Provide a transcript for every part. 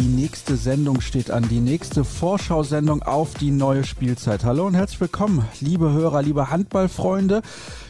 Die nächste Sendung steht an, die nächste Vorschau-Sendung auf die neue Spielzeit. Hallo und herzlich willkommen, liebe Hörer, liebe Handballfreunde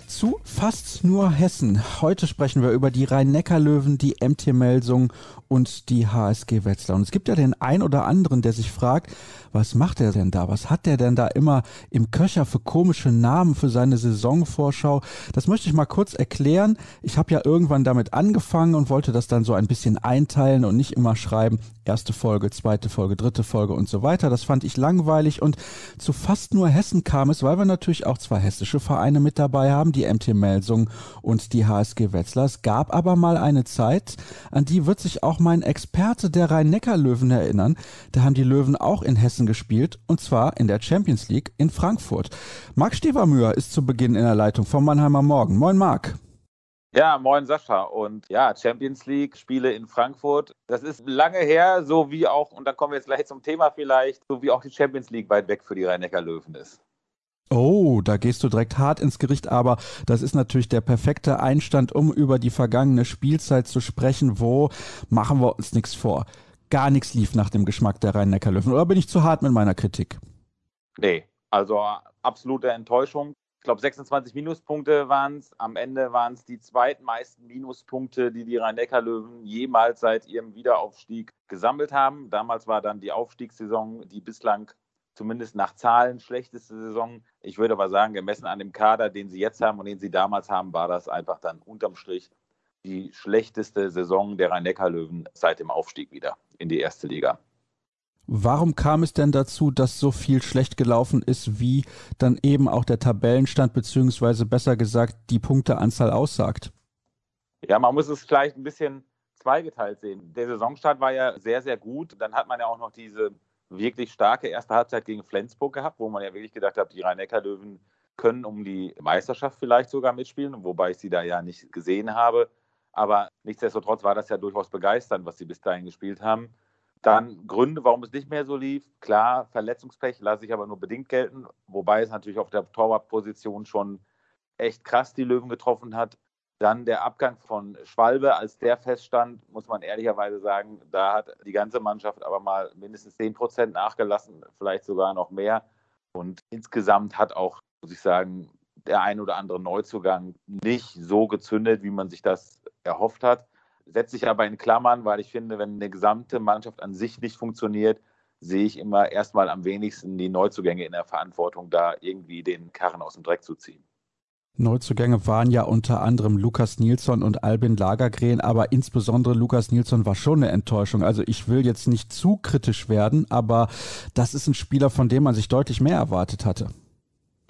zu fast nur Hessen. Heute sprechen wir über die Rhein-Neckar-Löwen, die MT Melsung und die HSG Wetzlar. Und es gibt ja den ein oder anderen, der sich fragt, was macht er denn da? Was hat der denn da immer im Köcher für komische Namen für seine Saisonvorschau? Das möchte ich mal kurz erklären. Ich habe ja irgendwann damit angefangen und wollte das dann so ein bisschen einteilen und nicht immer schreiben, erste Folge, zweite Folge, dritte Folge und so weiter. Das fand ich langweilig und zu fast nur Hessen kam es, weil wir natürlich auch zwei hessische Vereine mit dabei haben, die MT Melsung und die HSG Wetzlar. Es gab aber mal eine Zeit, an die wird sich auch mein Experte der Rhein-Neckar-Löwen erinnern. Da haben die Löwen auch in Hessen gespielt und zwar in der Champions League in Frankfurt. Marc Stevermüher ist zu Beginn in der Leitung vom Mannheimer Morgen. Moin Marc. Ja, moin Sascha. Und ja, Champions League, Spiele in Frankfurt. Das ist lange her, so wie auch, und dann kommen wir jetzt gleich zum Thema vielleicht, so wie auch die Champions League weit weg für die Rhein-Neckar-Löwen ist. Oh, da gehst du direkt hart ins Gericht, aber das ist natürlich der perfekte Einstand, um über die vergangene Spielzeit zu sprechen. Wo machen wir uns nichts vor? Gar nichts lief nach dem Geschmack der Rhein-Neckar-Löwen. Oder bin ich zu hart mit meiner Kritik? Nee, also absolute Enttäuschung. Ich glaube, 26 Minuspunkte waren es. Am Ende waren es die zweitmeisten Minuspunkte, die die Rhein-Neckar-Löwen jemals seit ihrem Wiederaufstieg gesammelt haben. Damals war dann die Aufstiegssaison die bislang zumindest nach Zahlen schlechteste Saison. Ich würde aber sagen, gemessen an dem Kader, den sie jetzt haben und den sie damals haben, war das einfach dann unterm Strich die schlechteste Saison der Rhein-Neckar-Löwen seit dem Aufstieg wieder in die erste Liga. Warum kam es denn dazu, dass so viel schlecht gelaufen ist, wie dann eben auch der Tabellenstand beziehungsweise besser gesagt die Punkteanzahl aussagt? Ja, man muss es vielleicht ein bisschen zweigeteilt sehen. Der Saisonstart war ja sehr, sehr gut. Dann hat man ja auch noch diese wirklich starke erste Halbzeit gegen Flensburg gehabt, wo man ja wirklich gedacht hat, die Rhein-Neckar-Löwen können um die Meisterschaft vielleicht sogar mitspielen, wobei ich sie da ja nicht gesehen habe. Aber nichtsdestotrotz war das ja durchaus begeisternd, was sie bis dahin gespielt haben. Dann Gründe, warum es nicht mehr so lief. Klar, Verletzungspech lasse ich aber nur bedingt gelten, wobei es natürlich auf der Torwartposition schon echt krass die Löwen getroffen hat. Dann der Abgang von Schwalbe, als der feststand, muss man ehrlicherweise sagen, da hat die ganze Mannschaft aber mal mindestens 10 Prozent nachgelassen, vielleicht sogar noch mehr. Und insgesamt hat auch, muss ich sagen, der ein oder andere Neuzugang nicht so gezündet, wie man sich das erhofft hat. Setze ich aber in Klammern, weil ich finde, wenn eine gesamte Mannschaft an sich nicht funktioniert, sehe ich immer erstmal am wenigsten die Neuzugänge in der Verantwortung, da irgendwie den Karren aus dem Dreck zu ziehen. Neuzugänge waren ja unter anderem Lukas Nilsson und Albin Lagergren, aber insbesondere Lukas Nilsson war schon eine Enttäuschung. Also ich will jetzt nicht zu kritisch werden, aber das ist ein Spieler, von dem man sich deutlich mehr erwartet hatte.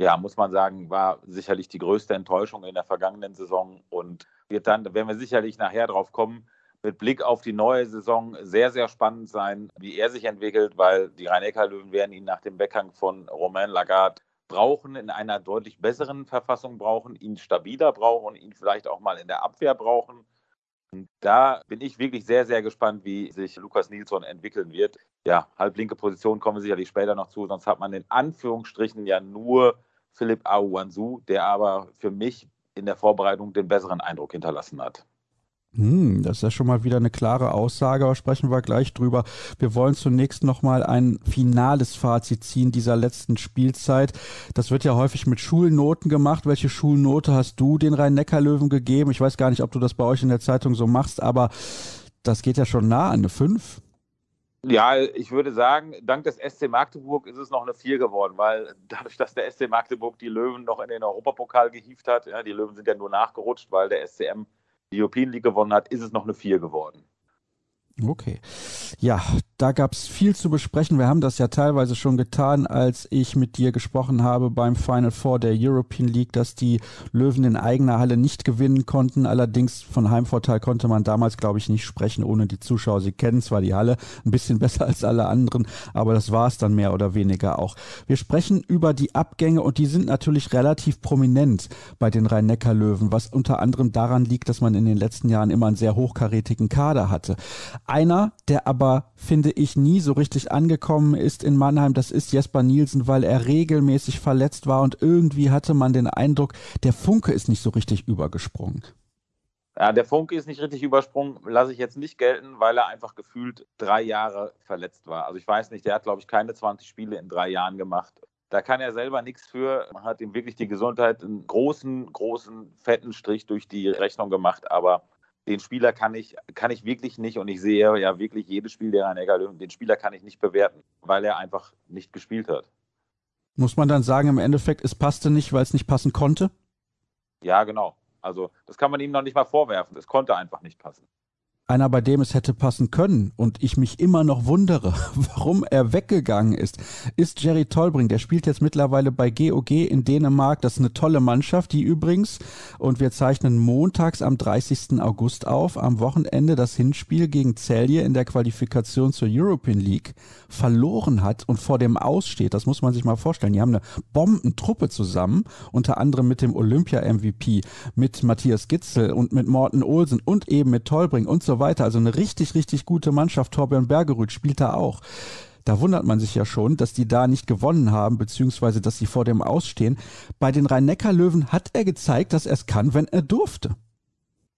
Ja, muss man sagen, war sicherlich die größte Enttäuschung in der vergangenen Saison und wird dann, da werden wir sicherlich nachher drauf kommen, mit Blick auf die neue Saison sehr, sehr spannend sein, wie er sich entwickelt, weil die Rhein-Neckar-Löwen werden ihn nach dem Weggang von Romain Lagarde brauchen, in einer deutlich besseren Verfassung brauchen, ihn stabiler brauchen, ihn vielleicht auch mal in der Abwehr brauchen. Und da bin ich wirklich sehr, sehr gespannt, wie sich Lukas Nilsson entwickeln wird. Ja, halblinke Position kommen wir sicherlich später noch zu, sonst hat man in Anführungsstrichen ja nur Philipp Aouanzou, der aber für mich in der Vorbereitung den besseren Eindruck hinterlassen hat. Hm, das ist ja schon mal wieder eine klare Aussage, aber sprechen wir gleich drüber. Wir wollen zunächst nochmal ein finales Fazit ziehen dieser letzten Spielzeit. Das wird ja häufig mit Schulnoten gemacht. Welche Schulnote hast du den Rhein-Neckar-Löwen gegeben? Ich weiß gar nicht, ob du das bei euch in der Zeitung so machst, aber das geht ja schon nah an eine 5. Ja, ich würde sagen, dank des SC Magdeburg ist es noch eine 4 geworden, weil dadurch, dass der SC Magdeburg die Löwen noch in den Europapokal gehievt hat, ja, die Löwen sind ja nur nachgerutscht, weil der SCM die European League gewonnen hat, ist es noch eine 4 geworden. Okay. Ja, Da gab es viel zu besprechen. Wir haben das ja teilweise schon getan, als ich mit dir gesprochen habe beim Final Four der European League, dass die Löwen in eigener Halle nicht gewinnen konnten. Allerdings von Heimvorteil konnte man damals, glaube ich, nicht sprechen ohne die Zuschauer. Sie kennen zwar die Halle ein bisschen besser als alle anderen, aber das war es dann mehr oder weniger auch. Wir sprechen über die Abgänge und die sind natürlich relativ prominent bei den Rhein-Neckar-Löwen, was unter anderem daran liegt, dass man in den letzten Jahren immer einen sehr hochkarätigen Kader hatte. Einer, der aber, finde ich, nie so richtig angekommen ist in Mannheim, das ist Jesper Nielsen, weil er regelmäßig verletzt war und irgendwie hatte man den Eindruck, der Funke ist nicht so richtig übergesprungen. Ja, der Funke ist nicht richtig übersprungen, lasse ich jetzt nicht gelten, weil er einfach gefühlt drei Jahre verletzt war. Also ich weiß nicht, der hat, glaube ich, keine 20 Spiele in drei Jahren gemacht. Da kann er selber nichts für. Man hat ihm wirklich die Gesundheit einen großen, großen, fetten Strich durch die Rechnung gemacht. Aber den Spieler kann ich, kann ich wirklich nicht und ich sehe ja wirklich jedes Spiel der rhein den Spieler kann ich nicht bewerten, weil er einfach nicht gespielt hat. Muss man dann sagen, im Endeffekt, es passte nicht, weil es nicht passen konnte? Ja, genau. Also das kann man ihm noch nicht mal vorwerfen. Es konnte einfach nicht passen einer, bei dem es hätte passen können und ich mich immer noch wundere, warum er weggegangen ist, ist Jerry Tolbring. Der spielt jetzt mittlerweile bei GOG in Dänemark. Das ist eine tolle Mannschaft, die übrigens, und wir zeichnen montags am 30. August auf, am Wochenende das Hinspiel gegen Celje in der Qualifikation zur European League verloren hat und vor dem Aussteht. Das muss man sich mal vorstellen. Die haben eine Bombentruppe zusammen, unter anderem mit dem Olympia-MVP, mit Matthias Gitzel und mit Morten Olsen und eben mit Tolbring und so weiter. Also eine richtig, richtig gute Mannschaft. Torbjörn Bergerud spielt da auch. Da wundert man sich ja schon, dass die da nicht gewonnen haben, beziehungsweise dass sie vor dem Ausstehen. Bei den Rhein-Neckar-Löwen hat er gezeigt, dass er es kann, wenn er durfte.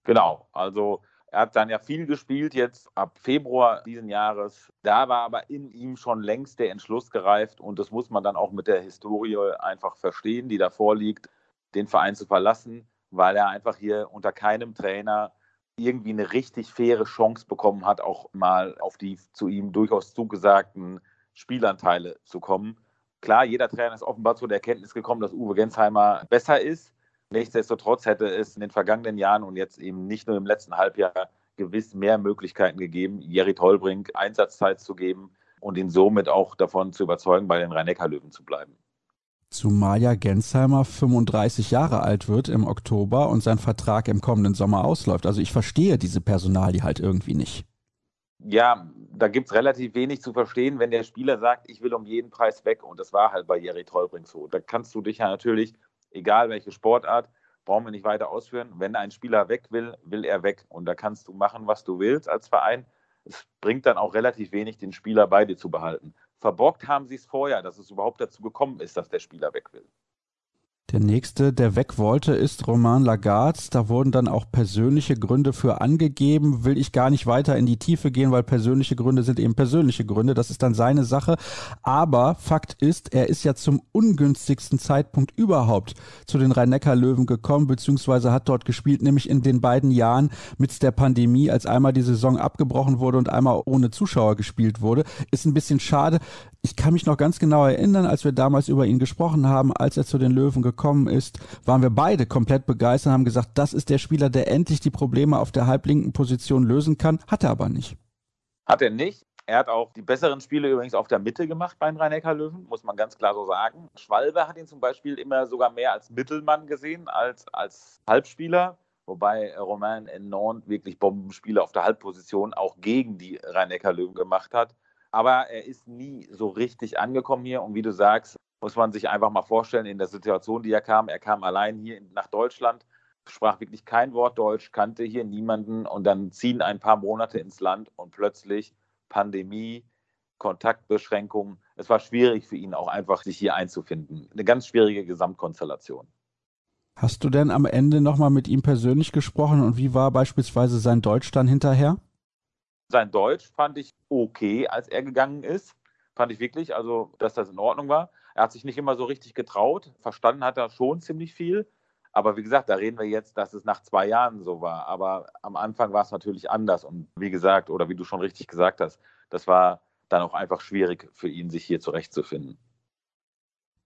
Genau, also er hat dann ja viel gespielt jetzt ab Februar diesen Jahres. Da war aber in ihm schon längst der Entschluss gereift und das muss man dann auch mit der Historie einfach verstehen, die davor liegt, den Verein zu verlassen, weil er einfach hier unter keinem Trainer irgendwie eine richtig faire Chance bekommen hat, auch mal auf die zu ihm durchaus zugesagten Spielanteile zu kommen. Klar, jeder Trainer ist offenbar zu der Erkenntnis gekommen, dass Uwe Gensheimer besser ist. Nichtsdestotrotz hätte es in den vergangenen Jahren und jetzt eben nicht nur im letzten Halbjahr gewiss mehr Möglichkeiten gegeben, Jerry Tolbrink Einsatzzeit zu geben und ihn somit auch davon zu überzeugen, bei den Rhein-Neckar-Löwen zu bleiben. Zumal ja Gensheimer 35 Jahre alt wird im Oktober und sein Vertrag im kommenden Sommer ausläuft. Also ich verstehe diese Personalie halt irgendwie nicht. Ja, da gibt es relativ wenig zu verstehen, wenn der Spieler sagt, ich will um jeden Preis weg. Und das war halt bei Jerry Trollbrink so. Da kannst du dich ja natürlich, egal welche Sportart, brauchen wir nicht weiter ausführen. Wenn ein Spieler weg will, will er weg. Und da kannst du machen, was du willst als Verein. Es bringt dann auch relativ wenig, den Spieler bei dir zu behalten verborgt haben sie es vorher, dass es überhaupt dazu gekommen ist, dass der Spieler weg will. Der nächste, der weg wollte, ist Romain Lagarde. Da wurden dann auch persönliche Gründe für angegeben. Will ich gar nicht weiter in die Tiefe gehen, weil persönliche Gründe sind eben persönliche Gründe. Das ist dann seine Sache. Aber Fakt ist, er ist ja zum ungünstigsten Zeitpunkt überhaupt zu den Rhein-Neckar-Löwen gekommen, beziehungsweise hat dort gespielt, nämlich in den beiden Jahren mit der Pandemie, als einmal die Saison abgebrochen wurde und einmal ohne Zuschauer gespielt wurde. Ist ein bisschen schade. Ich kann mich noch ganz genau erinnern, als wir damals über ihn gesprochen haben, als er zu den Löwen gekommen ist, waren wir beide komplett begeistert und haben gesagt, das ist der Spieler, der endlich die Probleme auf der halblinken Position lösen kann. Hat er aber nicht. Hat er nicht. Er hat auch die besseren Spiele übrigens auf der Mitte gemacht beim rhein löwen muss man ganz klar so sagen. Schwalbe hat ihn zum Beispiel immer sogar mehr als Mittelmann gesehen als als Halbspieler, wobei Romain in Nantes wirklich Bombenspiele auf der Halbposition auch gegen die rhein löwen gemacht hat aber er ist nie so richtig angekommen hier. Und wie du sagst, muss man sich einfach mal vorstellen, in der Situation, die er kam, er kam allein hier nach Deutschland, sprach wirklich kein Wort Deutsch, kannte hier niemanden und dann ziehen ein paar Monate ins Land und plötzlich Pandemie, Kontaktbeschränkungen. Es war schwierig für ihn auch einfach, sich hier einzufinden. Eine ganz schwierige Gesamtkonstellation. Hast du denn am Ende nochmal mit ihm persönlich gesprochen und wie war beispielsweise sein Deutsch dann hinterher? Sein Deutsch fand ich okay, als er gegangen ist. Fand ich wirklich, also dass das in Ordnung war. Er hat sich nicht immer so richtig getraut. Verstanden hat er schon ziemlich viel. Aber wie gesagt, da reden wir jetzt, dass es nach zwei Jahren so war. Aber am Anfang war es natürlich anders. Und wie gesagt, oder wie du schon richtig gesagt hast, das war dann auch einfach schwierig für ihn, sich hier zurechtzufinden.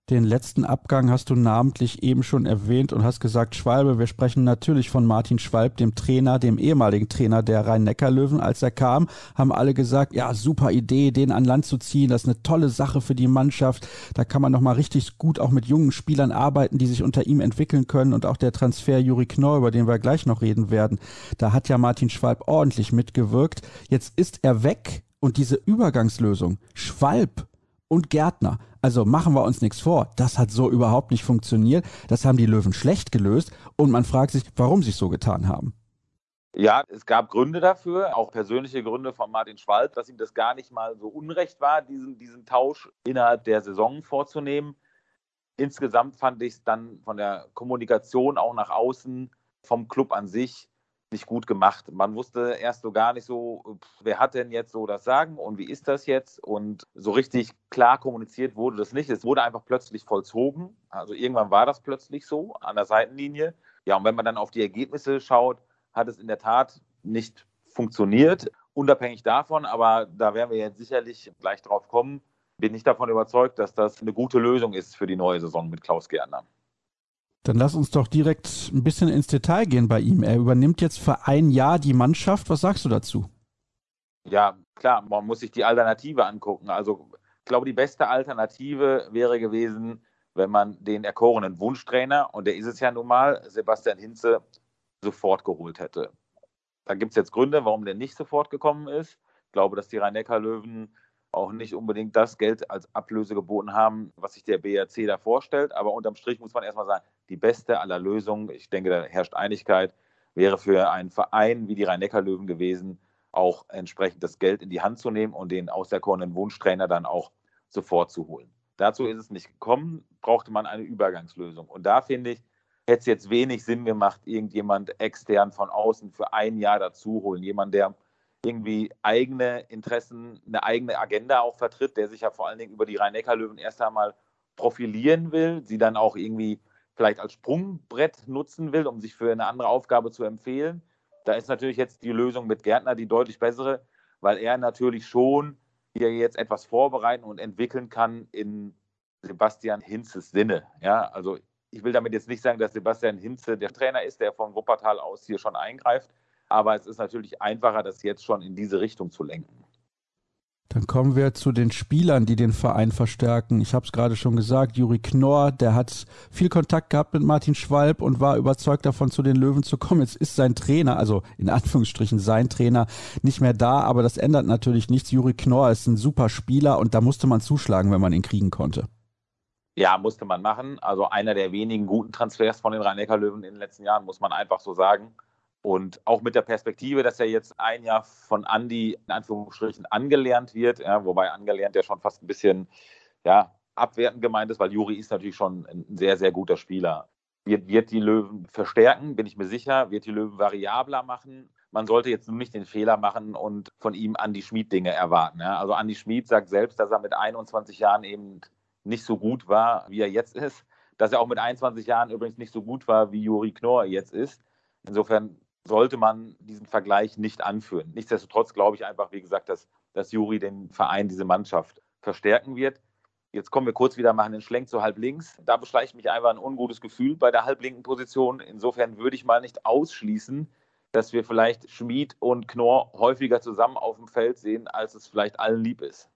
Den letzten Abgang hast du namentlich eben schon erwähnt und hast gesagt, Schwalbe, wir sprechen natürlich von Martin Schwalb, dem Trainer, dem ehemaligen Trainer der Rhein-Neckar-Löwen. Als er kam, haben alle gesagt, ja, super Idee, den an Land zu ziehen, das ist eine tolle Sache für die Mannschaft. Da kann man nochmal richtig gut auch mit jungen Spielern arbeiten, die sich unter ihm entwickeln können und auch der Transfer Juri Knorr, über den wir gleich noch reden werden. Da hat ja Martin Schwalb ordentlich mitgewirkt. Jetzt ist er weg und diese Übergangslösung, Schwalb und Gärtner. Also machen wir uns nichts vor. Das hat so überhaupt nicht funktioniert. Das haben die Löwen schlecht gelöst und man fragt sich, warum sie es so getan haben. Ja, es gab Gründe dafür, auch persönliche Gründe von Martin Schwalb, dass ihm das gar nicht mal so unrecht war, diesen, diesen Tausch innerhalb der Saison vorzunehmen. Insgesamt fand ich es dann von der Kommunikation auch nach außen vom Club an sich nicht gut gemacht. Man wusste erst so gar nicht so, wer hat denn jetzt so das Sagen und wie ist das jetzt? Und so richtig klar kommuniziert wurde das nicht. Es wurde einfach plötzlich vollzogen. Also irgendwann war das plötzlich so an der Seitenlinie. Ja, und wenn man dann auf die Ergebnisse schaut, hat es in der Tat nicht funktioniert. Unabhängig davon, aber da werden wir jetzt sicherlich gleich drauf kommen, bin ich davon überzeugt, dass das eine gute Lösung ist für die neue Saison mit Klaus Gärtner. Dann lass uns doch direkt ein bisschen ins Detail gehen bei ihm. Er übernimmt jetzt für ein Jahr die Mannschaft. Was sagst du dazu? Ja, klar, man muss sich die Alternative angucken. Also, ich glaube, die beste Alternative wäre gewesen, wenn man den erkorenen Wunschtrainer, und der ist es ja nun mal, Sebastian Hinze, sofort geholt hätte. Da gibt es jetzt Gründe, warum der nicht sofort gekommen ist. Ich glaube, dass die Rhein-Neckar-Löwen auch nicht unbedingt das Geld als Ablöse geboten haben, was sich der BRC da vorstellt. Aber unterm Strich muss man erstmal sagen, die beste aller Lösungen, ich denke, da herrscht Einigkeit, wäre für einen Verein wie die Rhein-Neckar-Löwen gewesen, auch entsprechend das Geld in die Hand zu nehmen und den auserkorenen Wunschtrainer dann auch sofort zu holen. Dazu ist es nicht gekommen, brauchte man eine Übergangslösung. Und da finde ich, hätte es jetzt wenig Sinn gemacht, irgendjemand extern von außen für ein Jahr dazu holen. Jemand, der irgendwie eigene Interessen, eine eigene Agenda auch vertritt, der sich ja vor allen Dingen über die Rhein-Neckar-Löwen erst einmal profilieren will, sie dann auch irgendwie vielleicht als Sprungbrett nutzen will, um sich für eine andere Aufgabe zu empfehlen. Da ist natürlich jetzt die Lösung mit Gärtner die deutlich bessere, weil er natürlich schon hier jetzt etwas vorbereiten und entwickeln kann in Sebastian Hinzes Sinne. Ja, also ich will damit jetzt nicht sagen, dass Sebastian Hinze der Trainer ist, der von Wuppertal aus hier schon eingreift, aber es ist natürlich einfacher, das jetzt schon in diese Richtung zu lenken. Dann kommen wir zu den Spielern, die den Verein verstärken. Ich habe es gerade schon gesagt, Juri Knorr, der hat viel Kontakt gehabt mit Martin Schwalb und war überzeugt davon, zu den Löwen zu kommen. Jetzt ist sein Trainer, also in Anführungsstrichen sein Trainer, nicht mehr da, aber das ändert natürlich nichts. Juri Knorr ist ein super Spieler und da musste man zuschlagen, wenn man ihn kriegen konnte. Ja, musste man machen. Also einer der wenigen guten Transfers von den Rhein-Neckar-Löwen in den letzten Jahren, muss man einfach so sagen. Und auch mit der Perspektive, dass er jetzt ein Jahr von Andy in Anführungsstrichen angelernt wird, ja, wobei angelernt ja schon fast ein bisschen ja, abwertend gemeint ist, weil Juri ist natürlich schon ein sehr, sehr guter Spieler. Wird, wird die Löwen verstärken, bin ich mir sicher, wird die Löwen variabler machen. Man sollte jetzt nur nicht den Fehler machen und von ihm Andy Schmid Dinge erwarten. Ja. Also Andy Schmid sagt selbst, dass er mit 21 Jahren eben nicht so gut war, wie er jetzt ist. Dass er auch mit 21 Jahren übrigens nicht so gut war, wie Juri Knorr jetzt ist. Insofern sollte man diesen Vergleich nicht anführen. Nichtsdestotrotz glaube ich einfach, wie gesagt, dass, dass Juri den Verein, diese Mannschaft verstärken wird. Jetzt kommen wir kurz wieder, machen den Schlenk zu halb links. Da beschleicht mich einfach ein ungutes Gefühl bei der halblinken Position. Insofern würde ich mal nicht ausschließen, dass wir vielleicht Schmid und Knorr häufiger zusammen auf dem Feld sehen, als es vielleicht allen lieb ist.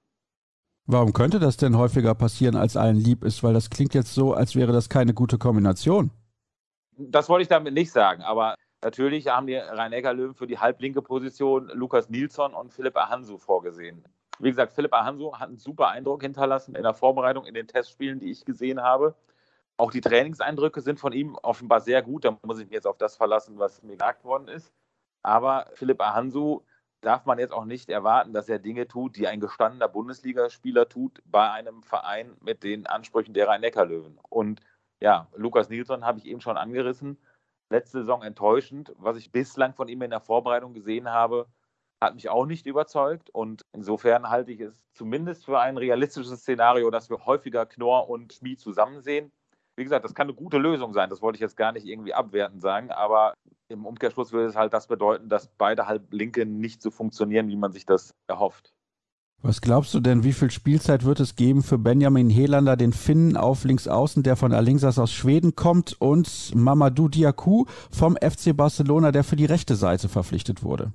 Warum könnte das denn häufiger passieren, als allen lieb ist? Weil das klingt jetzt so, als wäre das keine gute Kombination. Das wollte ich damit nicht sagen, aber Natürlich haben die Rhein-Neckar-Löwen für die halblinke Position Lukas Nilsson und Philipp Ahansu vorgesehen. Wie gesagt, Philipp Ahansu hat einen super Eindruck hinterlassen in der Vorbereitung, in den Testspielen, die ich gesehen habe. Auch die Trainingseindrücke sind von ihm offenbar sehr gut. Da muss ich mich jetzt auf das verlassen, was mir gesagt worden ist. Aber Philipp Ahansu darf man jetzt auch nicht erwarten, dass er Dinge tut, die ein gestandener Bundesligaspieler tut bei einem Verein mit den Ansprüchen der Rhein-Neckar-Löwen. Und ja, Lukas Nilsson habe ich eben schon angerissen letzte Saison enttäuschend. Was ich bislang von ihm in der Vorbereitung gesehen habe, hat mich auch nicht überzeugt. Und insofern halte ich es zumindest für ein realistisches Szenario, dass wir häufiger Knorr und Schmied zusammen sehen. Wie gesagt, das kann eine gute Lösung sein. Das wollte ich jetzt gar nicht irgendwie abwertend sagen. Aber im Umkehrschluss würde es halt das bedeuten, dass beide Halblinke nicht so funktionieren, wie man sich das erhofft. Was glaubst du denn, wie viel Spielzeit wird es geben für Benjamin Helander, den Finnen auf Linksaußen, der von Alingsas aus Schweden kommt, und Mamadou Diakou vom FC Barcelona, der für die rechte Seite verpflichtet wurde?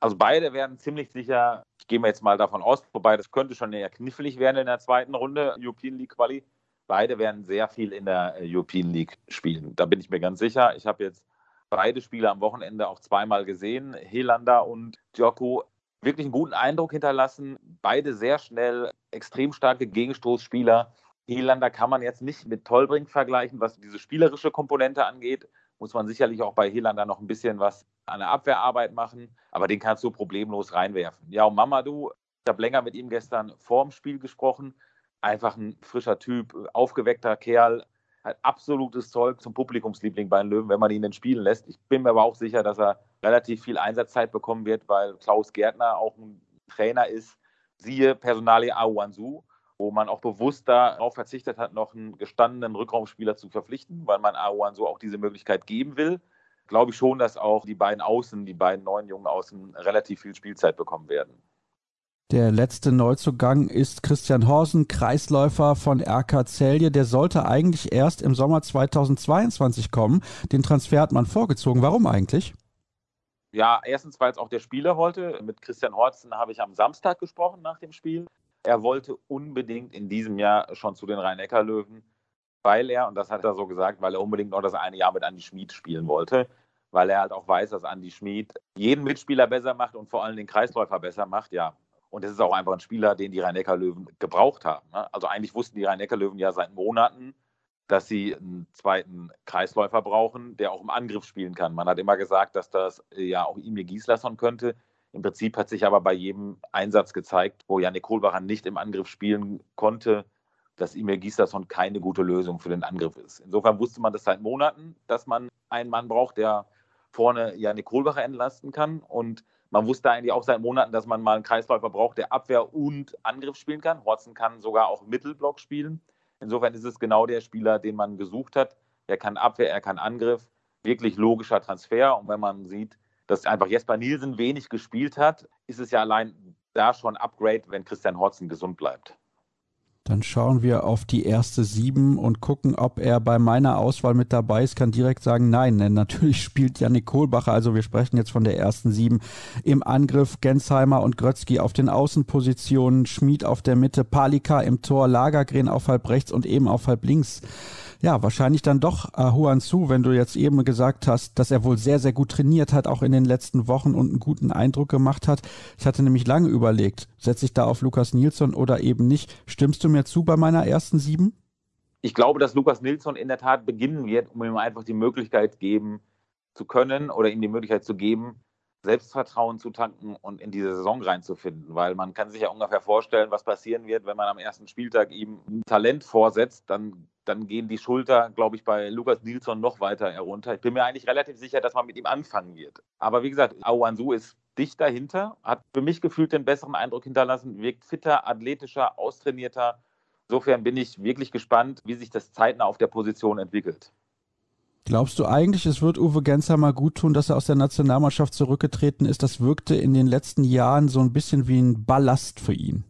Also beide werden ziemlich sicher, ich gehe jetzt mal davon aus, wobei das könnte schon eher knifflig werden in der zweiten Runde, European League Quali. Beide werden sehr viel in der European League spielen. Da bin ich mir ganz sicher. Ich habe jetzt beide Spiele am Wochenende auch zweimal gesehen. Helander und Djoko wirklich einen guten Eindruck hinterlassen. Beide sehr schnell, extrem starke Gegenstoßspieler. Helander kann man jetzt nicht mit Tollbrink vergleichen, was diese spielerische Komponente angeht. Muss man sicherlich auch bei Helander noch ein bisschen was an der Abwehrarbeit machen, aber den kannst du problemlos reinwerfen. Ja, und Mamadou, ich habe länger mit ihm gestern vorm Spiel gesprochen. Einfach ein frischer Typ, aufgeweckter Kerl, hat absolutes Zeug zum Publikumsliebling bei den Löwen, wenn man ihn denn spielen lässt. Ich bin mir aber auch sicher, dass er relativ viel Einsatzzeit bekommen wird, weil Klaus Gärtner auch ein Trainer ist. Siehe Personalie Awansu, wo man auch bewusst darauf verzichtet hat, noch einen gestandenen Rückraumspieler zu verpflichten, weil man Awansu auch diese Möglichkeit geben will. Glaube ich schon, dass auch die beiden Außen, die beiden neuen jungen Außen relativ viel Spielzeit bekommen werden. Der letzte Neuzugang ist Christian Horsen, Kreisläufer von RK Celje. Der sollte eigentlich erst im Sommer 2022 kommen. Den Transfer hat man vorgezogen. Warum eigentlich? Ja, erstens, weil es auch der Spieler wollte. Mit Christian Horzen habe ich am Samstag gesprochen nach dem Spiel. Er wollte unbedingt in diesem Jahr schon zu den Rhein-Neckar-Löwen, weil er, und das hat er so gesagt, weil er unbedingt noch das eine Jahr mit Andy Schmid spielen wollte, weil er halt auch weiß, dass Andy Schmid jeden Mitspieler besser macht und vor allem den Kreisläufer besser macht. Ja, und es ist auch einfach ein Spieler, den die Rhein-Neckar-Löwen gebraucht haben. Ne? Also eigentlich wussten die Rhein-Neckar-Löwen ja seit Monaten, dass sie einen zweiten Kreisläufer brauchen, der auch im Angriff spielen kann. Man hat immer gesagt, dass das äh, ja auch Emil Gieslasson könnte. Im Prinzip hat sich aber bei jedem Einsatz gezeigt, wo Janik Kohlbacher nicht im Angriff spielen konnte, dass Emil Gieslasson keine gute Lösung für den Angriff ist. Insofern wusste man das seit Monaten, dass man einen Mann braucht, der vorne Janik Kohlbacher entlasten kann. Und man wusste eigentlich auch seit Monaten, dass man mal einen Kreisläufer braucht, der Abwehr und Angriff spielen kann. Horzen kann sogar auch Mittelblock spielen. Insofern ist es genau der Spieler, den man gesucht hat. Er kann Abwehr, er kann Angriff. Wirklich logischer Transfer. Und wenn man sieht, dass einfach Jesper Nielsen wenig gespielt hat, ist es ja allein da schon Upgrade, wenn Christian Horzen gesund bleibt. Dann schauen wir auf die erste sieben und gucken, ob er bei meiner Auswahl mit dabei ist. Kann direkt sagen, nein, denn natürlich spielt Janik Kohlbacher, also wir sprechen jetzt von der ersten sieben im Angriff. Gensheimer und Grötzky auf den Außenpositionen, Schmid auf der Mitte, Palika im Tor, Lagergren auf halb rechts und eben auf halb links ja, wahrscheinlich dann doch Huan Su, wenn du jetzt eben gesagt hast, dass er wohl sehr, sehr gut trainiert hat, auch in den letzten Wochen und einen guten Eindruck gemacht hat. Ich hatte nämlich lange überlegt, setze ich da auf Lukas Nilsson oder eben nicht. Stimmst du mir zu bei meiner ersten sieben? Ich glaube, dass Lukas Nilsson in der Tat beginnen wird, um ihm einfach die Möglichkeit geben zu können oder ihm die Möglichkeit zu geben, Selbstvertrauen zu tanken und in diese Saison reinzufinden, weil man kann sich ja ungefähr vorstellen, was passieren wird, wenn man am ersten Spieltag ihm ein Talent vorsetzt, dann dann gehen die Schulter, glaube ich, bei Lukas Nilsson noch weiter herunter. Ich bin mir eigentlich relativ sicher, dass man mit ihm anfangen wird. Aber wie gesagt, Awansu ist dicht dahinter, hat für mich gefühlt den besseren Eindruck hinterlassen, wirkt fitter, athletischer, austrainierter. Insofern bin ich wirklich gespannt, wie sich das zeitnah auf der Position entwickelt. Glaubst du eigentlich, es wird Uwe Gensheimer gut tun, dass er aus der Nationalmannschaft zurückgetreten ist? Das wirkte in den letzten Jahren so ein bisschen wie ein Ballast für ihn.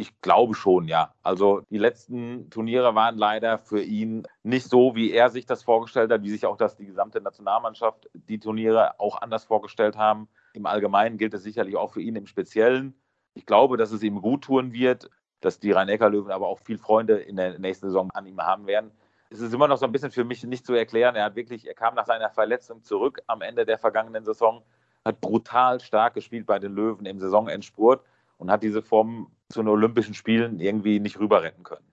Ich glaube schon, ja. Also die letzten Turniere waren leider für ihn nicht so, wie er sich das vorgestellt hat, wie sich auch das die gesamte Nationalmannschaft die Turniere auch anders vorgestellt haben. Im Allgemeinen gilt es sicherlich auch für ihn im Speziellen. Ich glaube, dass es ihm gut tun wird, dass die Rhein-Neckar-Löwen aber auch viel Freunde in der nächsten Saison an ihm haben werden. Es ist immer noch so ein bisschen für mich nicht zu erklären. Er hat wirklich, er kam nach seiner Verletzung zurück am Ende der vergangenen Saison, hat brutal stark gespielt bei den Löwen im Saisonendspurt und hat diese Form zu den Olympischen Spielen irgendwie nicht rüber retten können.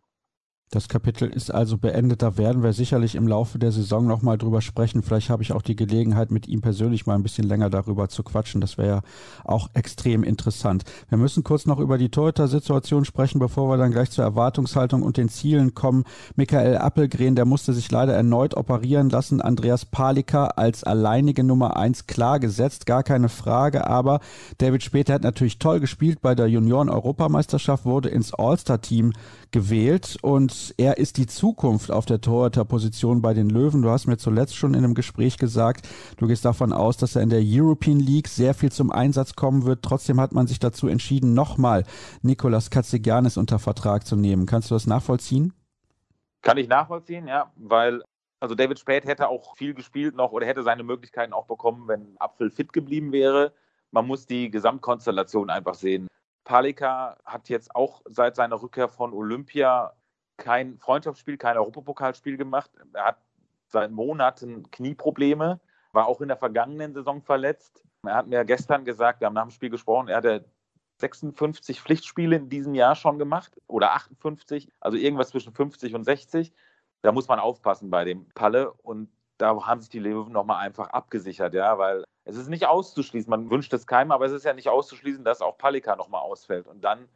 Das Kapitel ist also beendet. Da werden wir sicherlich im Laufe der Saison nochmal drüber sprechen. Vielleicht habe ich auch die Gelegenheit, mit ihm persönlich mal ein bisschen länger darüber zu quatschen. Das wäre ja auch extrem interessant. Wir müssen kurz noch über die Torhüter-Situation sprechen, bevor wir dann gleich zur Erwartungshaltung und den Zielen kommen. Michael Appelgren, der musste sich leider erneut operieren lassen. Andreas Palika als alleinige Nummer eins klar gesetzt, gar keine Frage. Aber David Später hat natürlich toll gespielt bei der Junioren-Europameisterschaft, wurde ins All-Star-Team gewählt und Er ist die Zukunft auf der Torhüterposition bei den Löwen. Du hast mir zuletzt schon in einem Gespräch gesagt, du gehst davon aus, dass er in der European League sehr viel zum Einsatz kommen wird. Trotzdem hat man sich dazu entschieden, nochmal Nikolas Katzigianis unter Vertrag zu nehmen. Kannst du das nachvollziehen? Kann ich nachvollziehen, ja, weil also David Spät hätte auch viel gespielt noch oder hätte seine Möglichkeiten auch bekommen, wenn Apfel fit geblieben wäre. Man muss die Gesamtkonstellation einfach sehen. Palika hat jetzt auch seit seiner Rückkehr von Olympia kein Freundschaftsspiel, kein Europapokalspiel gemacht. Er hat seit Monaten Knieprobleme, war auch in der vergangenen Saison verletzt. Er hat mir gestern gesagt, wir haben nach dem Spiel gesprochen, er hatte 56 Pflichtspiele in diesem Jahr schon gemacht oder 58, also irgendwas zwischen 50 und 60. Da muss man aufpassen bei dem Palle und da haben sich die Löwen nochmal einfach abgesichert, ja, weil es ist nicht auszuschließen, man wünscht es keinem, aber es ist ja nicht auszuschließen, dass auch Palika nochmal ausfällt. Und dann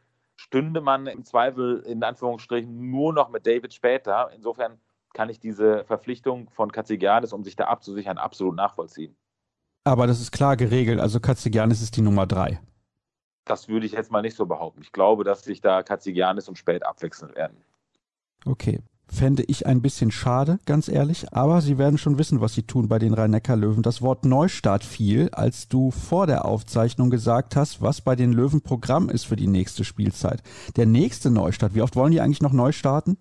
stünde man im Zweifel in Anführungsstrichen nur noch mit David später. Insofern kann ich diese Verpflichtung von Katzigianis, um sich da abzusichern, absolut nachvollziehen. Aber das ist klar geregelt, also Katzigianis ist die Nummer drei. Das würde ich jetzt mal nicht so behaupten. Ich glaube, dass sich da Katzigianis und Spät abwechseln werden. Okay, fände ich ein bisschen schade, ganz ehrlich. Aber Sie werden schon wissen, was Sie tun bei den Rhein-Neckar-Löwen. Das Wort Neustart fiel, als du vor der Aufzeichnung gesagt hast, was bei den Löwen Programm ist für die nächste Spielzeit. Der nächste Neustart, wie oft wollen die eigentlich noch neu starten?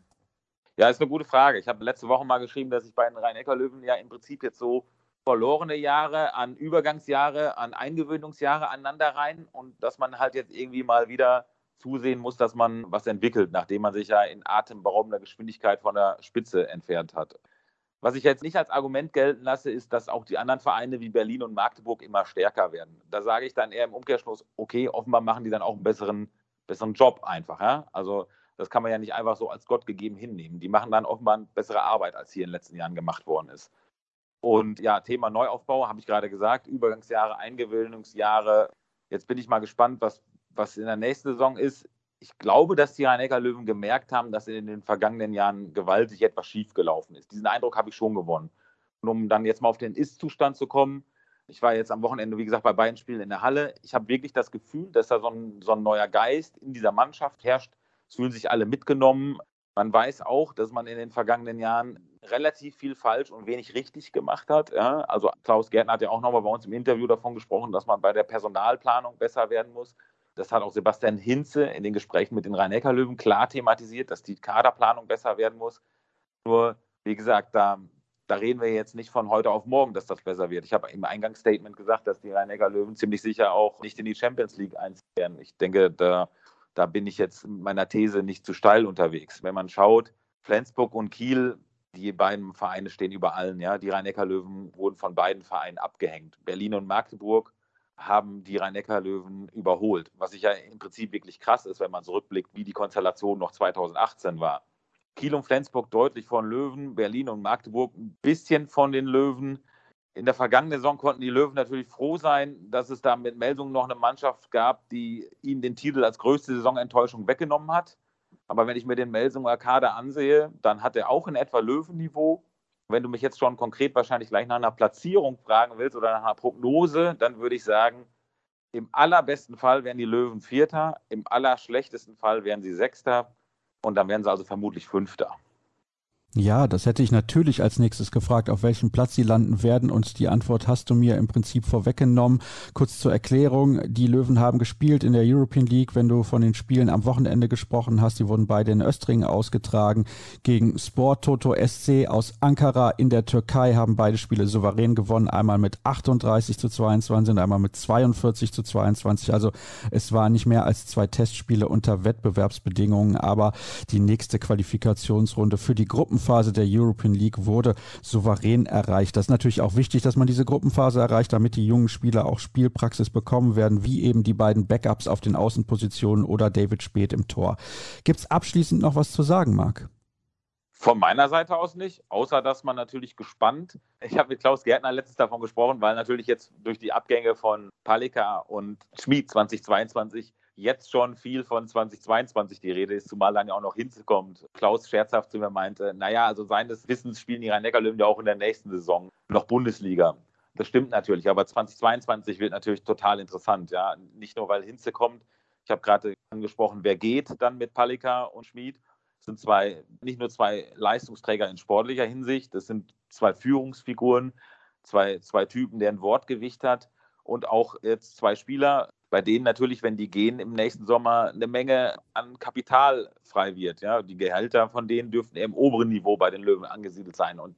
Ja, ist eine gute Frage. Ich habe letzte Woche mal geschrieben, dass ich bei den Rhein-Neckar-Löwen ja im Prinzip jetzt so verlorene Jahre an Übergangsjahre, an Eingewöhnungsjahre aneinander rein und dass man halt jetzt irgendwie mal wieder zusehen muss, dass man was entwickelt, nachdem man sich ja in atemberaubender Geschwindigkeit von der Spitze entfernt hat. Was ich jetzt nicht als Argument gelten lasse, ist, dass auch die anderen Vereine wie Berlin und Magdeburg immer stärker werden. Da sage ich dann eher im Umkehrschluss, okay, offenbar machen die dann auch einen besseren, besseren Job einfach. Ja? Also das kann man ja nicht einfach so als Gott gegeben hinnehmen. Die machen dann offenbar eine bessere Arbeit, als hier in den letzten Jahren gemacht worden ist. Und ja, Thema Neuaufbau habe ich gerade gesagt, Übergangsjahre, Eingewöhnungsjahre. Jetzt bin ich mal gespannt, was was in der nächsten Saison ist, ich glaube, dass die Rhein-Neckar-Löwen gemerkt haben, dass in den vergangenen Jahren gewaltig etwas schiefgelaufen ist. Diesen Eindruck habe ich schon gewonnen. Und um dann jetzt mal auf den Ist-Zustand zu kommen, ich war jetzt am Wochenende, wie gesagt, bei beiden Spielen in der Halle. Ich habe wirklich das Gefühl, dass da so ein, so ein neuer Geist in dieser Mannschaft herrscht. Es fühlen sich alle mitgenommen. Man weiß auch, dass man in den vergangenen Jahren relativ viel falsch und wenig richtig gemacht hat. Ja, also Klaus Gärtner hat ja auch nochmal bei uns im Interview davon gesprochen, dass man bei der Personalplanung besser werden muss. Das hat auch Sebastian Hinze in den Gesprächen mit den Rhein-Neckar-Löwen klar thematisiert, dass die Kaderplanung besser werden muss. Nur, wie gesagt, da, da reden wir jetzt nicht von heute auf morgen, dass das besser wird. Ich habe im Eingangsstatement gesagt, dass die Rhein-Neckar-Löwen ziemlich sicher auch nicht in die Champions League einziehen werden. Ich denke, da, da bin ich jetzt mit meiner These nicht zu steil unterwegs. Wenn man schaut, Flensburg und Kiel, die beiden Vereine stehen über allen. Ja? Die Rhein-Neckar-Löwen wurden von beiden Vereinen abgehängt. Berlin und Magdeburg haben die Rhein-Neckar-Löwen überholt. Was sich ja im Prinzip wirklich krass ist, wenn man zurückblickt, wie die Konstellation noch 2018 war. Kiel und Flensburg deutlich von Löwen, Berlin und Magdeburg ein bisschen von den Löwen. In der vergangenen Saison konnten die Löwen natürlich froh sein, dass es da mit Melsungen noch eine Mannschaft gab, die ihnen den Titel als größte Saisonenttäuschung weggenommen hat. Aber wenn ich mir den Melsunger Kader ansehe, dann hat er auch in etwa Löwenniveau. Wenn du mich jetzt schon konkret wahrscheinlich gleich nach einer Platzierung fragen willst oder nach einer Prognose, dann würde ich sagen, im allerbesten Fall wären die Löwen Vierter, im allerschlechtesten Fall wären sie Sechster und dann wären sie also vermutlich Fünfter. Ja, das hätte ich natürlich als nächstes gefragt, auf welchem Platz sie landen werden und die Antwort hast du mir im Prinzip vorweggenommen. Kurz zur Erklärung, die Löwen haben gespielt in der European League, wenn du von den Spielen am Wochenende gesprochen hast, die wurden beide in Östringen ausgetragen. Gegen Sport Toto SC aus Ankara in der Türkei haben beide Spiele souverän gewonnen, einmal mit 38 zu 22 und einmal mit 42 zu 22. Also es waren nicht mehr als zwei Testspiele unter Wettbewerbsbedingungen, aber die nächste Qualifikationsrunde für die Gruppen Gruppenphase der European League wurde souverän erreicht. Das ist natürlich auch wichtig, dass man diese Gruppenphase erreicht, damit die jungen Spieler auch Spielpraxis bekommen werden, wie eben die beiden Backups auf den Außenpositionen oder David Speth im Tor. Gibt es abschließend noch was zu sagen, Marc? Von meiner Seite aus nicht, außer dass man natürlich gespannt. Ich habe mit Klaus Gärtner letztens davon gesprochen, weil natürlich jetzt durch die Abgänge von Palika und Schmid 2022 jetzt schon viel von 2022 die Rede ist, zumal dann ja auch noch hinzukommt. Klaus scherzhaft zu mir meinte, naja, also seines Wissens spielen die Rhein-Neckar-Löwen ja auch in der nächsten Saison noch Bundesliga. Das stimmt natürlich, aber 2022 wird natürlich total interessant. Ja, nicht nur weil Hinze kommt. Ich habe gerade angesprochen, wer geht dann mit Palika und Schmid, Das sind zwei, nicht nur zwei Leistungsträger in sportlicher Hinsicht, das sind zwei Führungsfiguren, zwei, zwei Typen, der ein Wortgewicht hat und auch jetzt zwei Spieler, bei denen natürlich, wenn die gehen, im nächsten Sommer eine Menge an Kapital frei wird. Ja, die Gehälter von denen dürften eher im oberen Niveau bei den Löwen angesiedelt sein. Und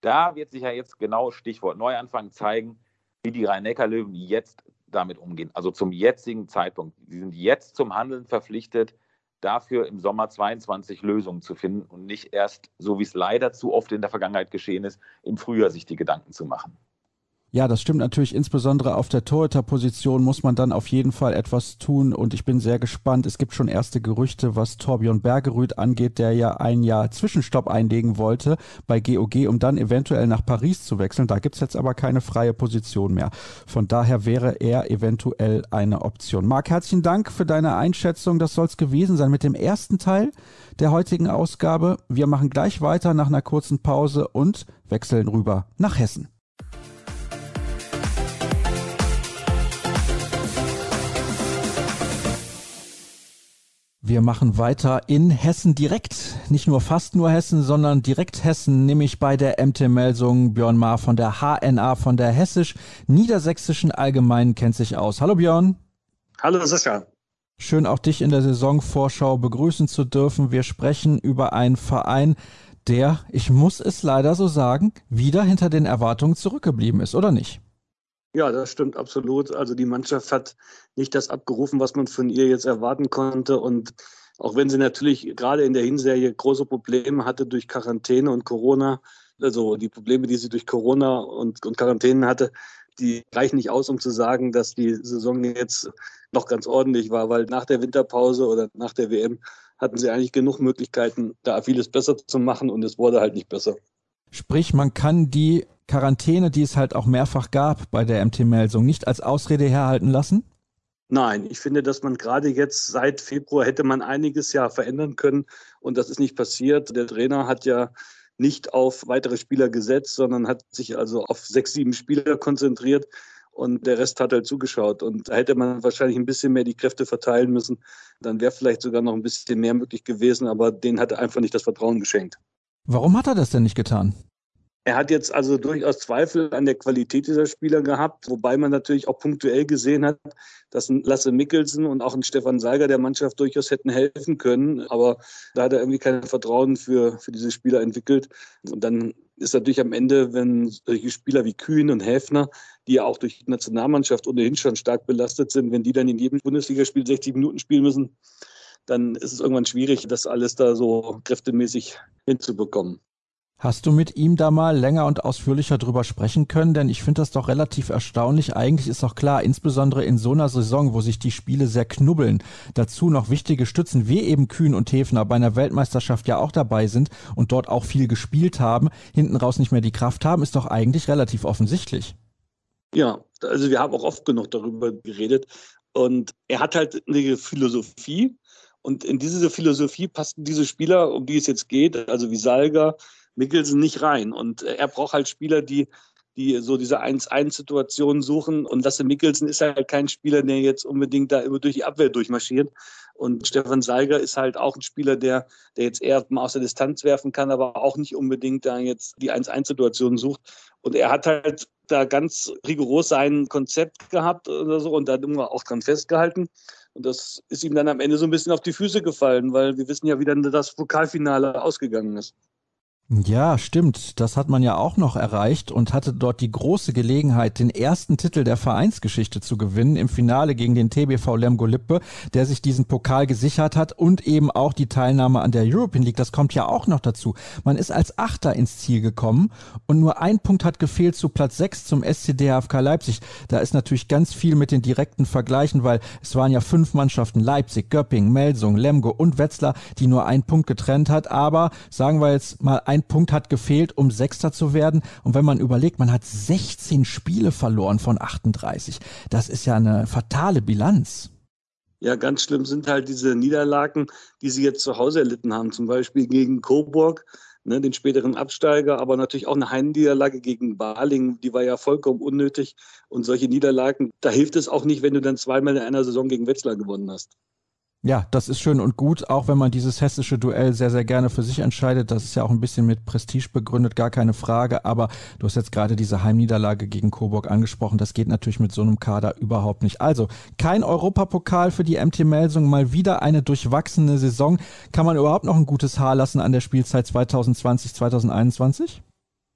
da wird sich ja jetzt genau Stichwort Neuanfang zeigen, wie die Rhein-Neckar-Löwen jetzt damit umgehen. Also zum jetzigen Zeitpunkt. Sie sind jetzt zum Handeln verpflichtet, dafür im Sommer 22 Lösungen zu finden und nicht erst, so wie es leider zu oft in der Vergangenheit geschehen ist, im Frühjahr sich die Gedanken zu machen. Ja, das stimmt natürlich. Insbesondere auf der Torhüterposition muss man dann auf jeden Fall etwas tun und ich bin sehr gespannt. Es gibt schon erste Gerüchte, was Torbjörn Bergerüth angeht, der ja ein Jahr Zwischenstopp einlegen wollte bei GOG, um dann eventuell nach Paris zu wechseln. Da gibt's jetzt aber keine freie Position mehr. Von daher wäre er eventuell eine Option. Marc, herzlichen Dank für deine Einschätzung. Das soll's gewesen sein mit dem ersten Teil der heutigen Ausgabe. Wir machen gleich weiter nach einer kurzen Pause und wechseln rüber nach Hessen. Wir machen weiter in Hessen direkt. Nicht nur fast nur Hessen, sondern direkt Hessen, nämlich bei der MT Melsung. Björn Maar von der HNA, von der Hessisch-Niedersächsischen Allgemeinen kennt sich aus. Hallo Björn. Hallo Sascha. Schön auch dich in der Saisonvorschau begrüßen zu dürfen. Wir sprechen über einen Verein, der, ich muss es leider so sagen, wieder hinter den Erwartungen zurückgeblieben ist, oder nicht? Ja, das stimmt absolut. Also die Mannschaft hat nicht das abgerufen, was man von ihr jetzt erwarten konnte. Und auch wenn sie natürlich gerade in der Hinserie große Probleme hatte durch Quarantäne und Corona, also die Probleme, die sie durch Corona und, und Quarantänen hatte, die reichen nicht aus, um zu sagen, dass die Saison jetzt noch ganz ordentlich war, weil nach der Winterpause oder nach der WM hatten sie eigentlich genug Möglichkeiten, da vieles besser zu machen und es wurde halt nicht besser. Sprich, man kann die Quarantäne, die es halt auch mehrfach gab bei der MT Melsung, nicht als Ausrede herhalten lassen? Nein, ich finde, dass man gerade jetzt seit Februar hätte man einiges ja verändern können und das ist nicht passiert. Der Trainer hat ja nicht auf weitere Spieler gesetzt, sondern hat sich also auf sechs, sieben Spieler konzentriert und der Rest hat halt zugeschaut. Und da hätte man wahrscheinlich ein bisschen mehr die Kräfte verteilen müssen. Dann wäre vielleicht sogar noch ein bisschen mehr möglich gewesen, aber denen hat er einfach nicht das Vertrauen geschenkt. Warum hat er das denn nicht getan? Er hat jetzt also durchaus Zweifel an der Qualität dieser Spieler gehabt, wobei man natürlich auch punktuell gesehen hat, dass ein Lasse Mikkelsen und auch ein Stefan Seiger der Mannschaft durchaus hätten helfen können. Aber da hat er irgendwie kein Vertrauen für, für diese Spieler entwickelt. Und dann ist natürlich am Ende, wenn solche Spieler wie Kühn und Häfner, die ja auch durch die Nationalmannschaft ohnehin schon stark belastet sind, wenn die dann in jedem Bundesligaspiel 60 Minuten spielen müssen, dann ist es irgendwann schwierig, das alles da so kräftemäßig hinzubekommen. Hast du mit ihm da mal länger und ausführlicher drüber sprechen können? Denn ich finde das doch relativ erstaunlich. Eigentlich ist doch klar, insbesondere in so einer Saison, wo sich die Spiele sehr knubbeln, dazu noch wichtige Stützen wie eben Kühn und Hefner bei einer Weltmeisterschaft ja auch dabei sind und dort auch viel gespielt haben, hinten raus nicht mehr die Kraft haben, ist doch eigentlich relativ offensichtlich. Ja, also wir haben auch oft genug darüber geredet. Und er hat halt eine Philosophie. Und in diese Philosophie passen diese Spieler, um die es jetzt geht, also wie Salga, Mikkelsen nicht rein. Und äh, er braucht halt Spieler, die, die so diese 1-1-Situation suchen. Und Lasse Mikkelsen ist halt kein Spieler, der jetzt unbedingt da immer durch die Abwehr durchmarschiert. Und Stefan Seiger ist halt auch ein Spieler, der, der jetzt eher mal aus der Distanz werfen kann, aber auch nicht unbedingt da jetzt die 1-1-Situation sucht. Und er hat halt da ganz rigoros sein Konzept gehabt oder so und da immer auch dran festgehalten. Und das ist ihm dann am Ende so ein bisschen auf die Füße gefallen, weil wir wissen ja, wie dann das Pokalfinale ausgegangen ist. Ja, stimmt. Das hat man ja auch noch erreicht und hatte dort die große Gelegenheit, den ersten Titel der Vereinsgeschichte zu gewinnen im Finale gegen den TBV Lemgo Lippe, der sich diesen Pokal gesichert hat und eben auch die Teilnahme an der European League. Das kommt ja auch noch dazu. Man ist als Achter ins Ziel gekommen und nur ein Punkt hat gefehlt zu Platz 6 zum SCDHFK Leipzig. Da ist natürlich ganz viel mit den direkten Vergleichen, weil es waren ja fünf Mannschaften, Leipzig, Göpping, Melsung, Lemgo und Wetzlar, die nur einen Punkt getrennt hat. Aber sagen wir jetzt mal ein Punkt hat gefehlt, um Sechster zu werden. Und wenn man überlegt, man hat 16 Spiele verloren von 38. Das ist ja eine fatale Bilanz. Ja, ganz schlimm sind halt diese Niederlagen, die sie jetzt zu Hause erlitten haben. Zum Beispiel gegen Coburg, ne, den späteren Absteiger, aber natürlich auch eine Heimniederlage gegen Baling, die war ja vollkommen unnötig. Und solche Niederlagen, da hilft es auch nicht, wenn du dann zweimal in einer Saison gegen Wetzlar gewonnen hast. Ja, das ist schön und gut, auch wenn man dieses hessische Duell sehr, sehr gerne für sich entscheidet. Das ist ja auch ein bisschen mit Prestige begründet, gar keine Frage. Aber du hast jetzt gerade diese Heimniederlage gegen Coburg angesprochen. Das geht natürlich mit so einem Kader überhaupt nicht. Also kein Europapokal für die MT Melsung, mal wieder eine durchwachsene Saison. Kann man überhaupt noch ein gutes Haar lassen an der Spielzeit 2020, 2021?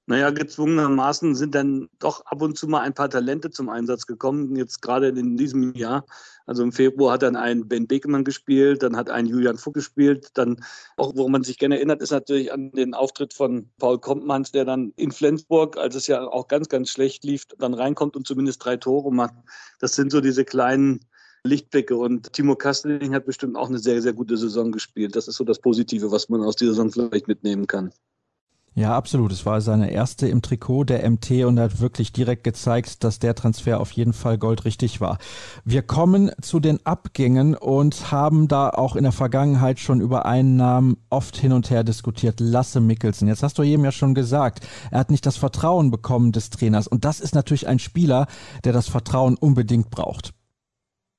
Naja, gezwungenermaßen sind dann doch ab und zu mal ein paar Talente zum Einsatz gekommen, jetzt gerade in diesem Jahr. Also im Februar hat dann ein Ben Bekemann gespielt, dann hat ein Julian Fuck gespielt. Dann, auch woran man sich gerne erinnert, ist natürlich an den Auftritt von Paul Kompmanns, der dann in Flensburg, als es ja auch ganz, ganz schlecht lief, dann reinkommt und zumindest drei Tore macht. Das sind so diese kleinen Lichtblicke. Und Timo Kasteling hat bestimmt auch eine sehr, sehr gute Saison gespielt. Das ist so das Positive, was man aus dieser Saison vielleicht mitnehmen kann. Ja, absolut. Es war seine erste im Trikot der MT und hat wirklich direkt gezeigt, dass der Transfer auf jeden Fall goldrichtig war. Wir kommen zu den Abgängen und haben da auch in der Vergangenheit schon über einen Namen oft hin und her diskutiert. Lasse Mikkelsen. Jetzt hast du eben ja schon gesagt, er hat nicht das Vertrauen bekommen des Trainers. Und das ist natürlich ein Spieler, der das Vertrauen unbedingt braucht.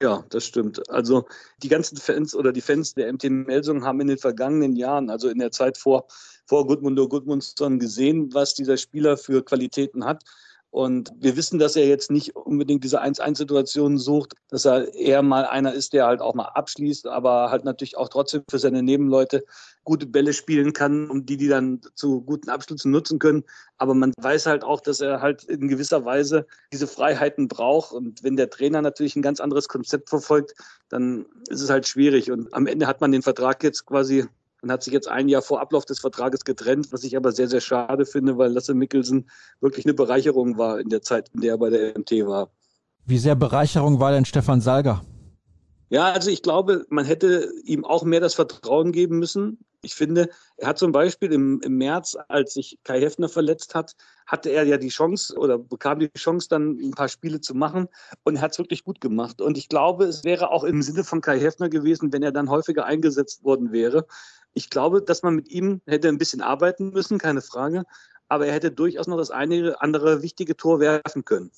Ja, das stimmt. Also die ganzen Fans oder die Fans der MT Melsung haben in den vergangenen Jahren, also in der Zeit vor vor Gudmundur Gudmundsson gesehen, was dieser Spieler für Qualitäten hat. Und wir wissen, dass er jetzt nicht unbedingt diese 1-1-Situationen sucht, dass er eher mal einer ist, der halt auch mal abschließt, aber halt natürlich auch trotzdem für seine Nebenleute gute Bälle spielen kann, um die die dann zu guten Abschlüssen nutzen können. Aber man weiß halt auch, dass er halt in gewisser Weise diese Freiheiten braucht. Und wenn der Trainer natürlich ein ganz anderes Konzept verfolgt, dann ist es halt schwierig. Und am Ende hat man den Vertrag jetzt quasi man hat sich jetzt ein Jahr vor Ablauf des Vertrages getrennt, was ich aber sehr, sehr schade finde, weil Lasse Mikkelsen wirklich eine Bereicherung war in der Zeit, in der er bei der MT war. Wie sehr Bereicherung war denn Stefan Salger? Ja, also ich glaube, man hätte ihm auch mehr das Vertrauen geben müssen. Ich finde, er hat zum Beispiel im, im März, als sich Kai Heffner verletzt hat, hatte er ja die Chance oder bekam die Chance, dann ein paar Spiele zu machen und er hat es wirklich gut gemacht. Und ich glaube, es wäre auch im Sinne von Kai Heffner gewesen, wenn er dann häufiger eingesetzt worden wäre. Ich glaube, dass man mit ihm hätte ein bisschen arbeiten müssen, keine Frage. Aber er hätte durchaus noch das eine andere wichtige Tor werfen können.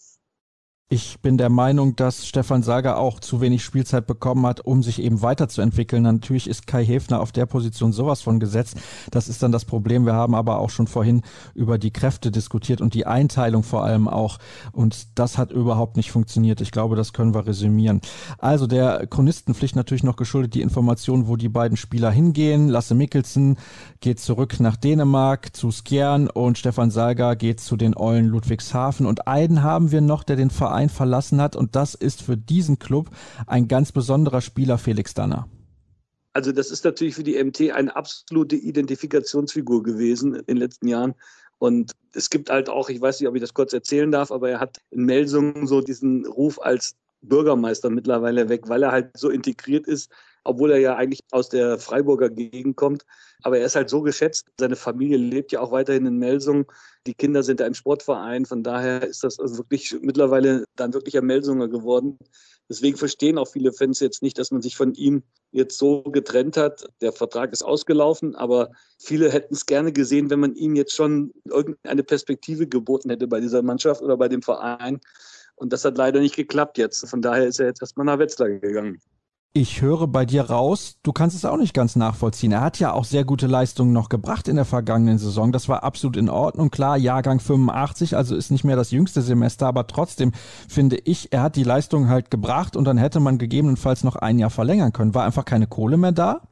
Ich bin der Meinung, dass Stefan Sager auch zu wenig Spielzeit bekommen hat, um sich eben weiterzuentwickeln. Natürlich ist Kai Häfner auf der Position sowas von gesetzt. Das ist dann das Problem. Wir haben aber auch schon vorhin über die Kräfte diskutiert und die Einteilung vor allem auch. Und das hat überhaupt nicht funktioniert. Ich glaube, das können wir resümieren. Also der Chronistenpflicht natürlich noch geschuldet die Information, wo die beiden Spieler hingehen. Lasse Mikkelsen geht zurück nach Dänemark zu Skjern und Stefan Sager geht zu den Eulen Ludwigshafen. Und einen haben wir noch, der den Verein Verein verlassen hat. Und das ist für diesen Club ein ganz besonderer Spieler, Felix Danner. Also das ist natürlich für die MT eine absolute Identifikationsfigur gewesen in den letzten Jahren. Und es gibt halt auch, ich weiß nicht, ob ich das kurz erzählen darf, aber er hat in Melsungen so diesen Ruf als Bürgermeister mittlerweile weg, weil er halt so integriert ist, obwohl er ja eigentlich aus der Freiburger Gegend kommt. Aber er ist halt so geschätzt. Seine Familie lebt ja auch weiterhin in Melsungen. Die Kinder sind da im Sportverein. Von daher ist das also wirklich mittlerweile dann wirklich ein Melsunger geworden. Deswegen verstehen auch viele Fans jetzt nicht, dass man sich von ihm jetzt so getrennt hat. Der Vertrag ist ausgelaufen, aber viele hätten es gerne gesehen, wenn man ihm jetzt schon irgendeine Perspektive geboten hätte bei dieser Mannschaft oder bei dem Verein. Und das hat leider nicht geklappt jetzt. Von daher ist er jetzt erstmal nach Wetzlar gegangen. Ich höre bei dir raus, du kannst es auch nicht ganz nachvollziehen. Er hat ja auch sehr gute Leistungen noch gebracht in der vergangenen Saison. Das war absolut in Ordnung. Klar, Jahrgang 85, also ist nicht mehr das jüngste Semester, aber trotzdem finde ich, er hat die Leistung halt gebracht und dann hätte man gegebenenfalls noch ein Jahr verlängern können. War einfach keine Kohle mehr da?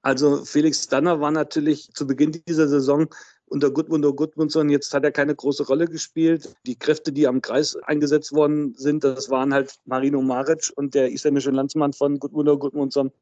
Also Felix Danner war natürlich zu Beginn dieser Saison unter Gudmundur Gudmundsson. Jetzt hat er keine große Rolle gespielt. Die Kräfte, die am Kreis eingesetzt worden sind, das waren halt Marino Maric und der isländische Landsmann von Gudmundur Gudmundsson,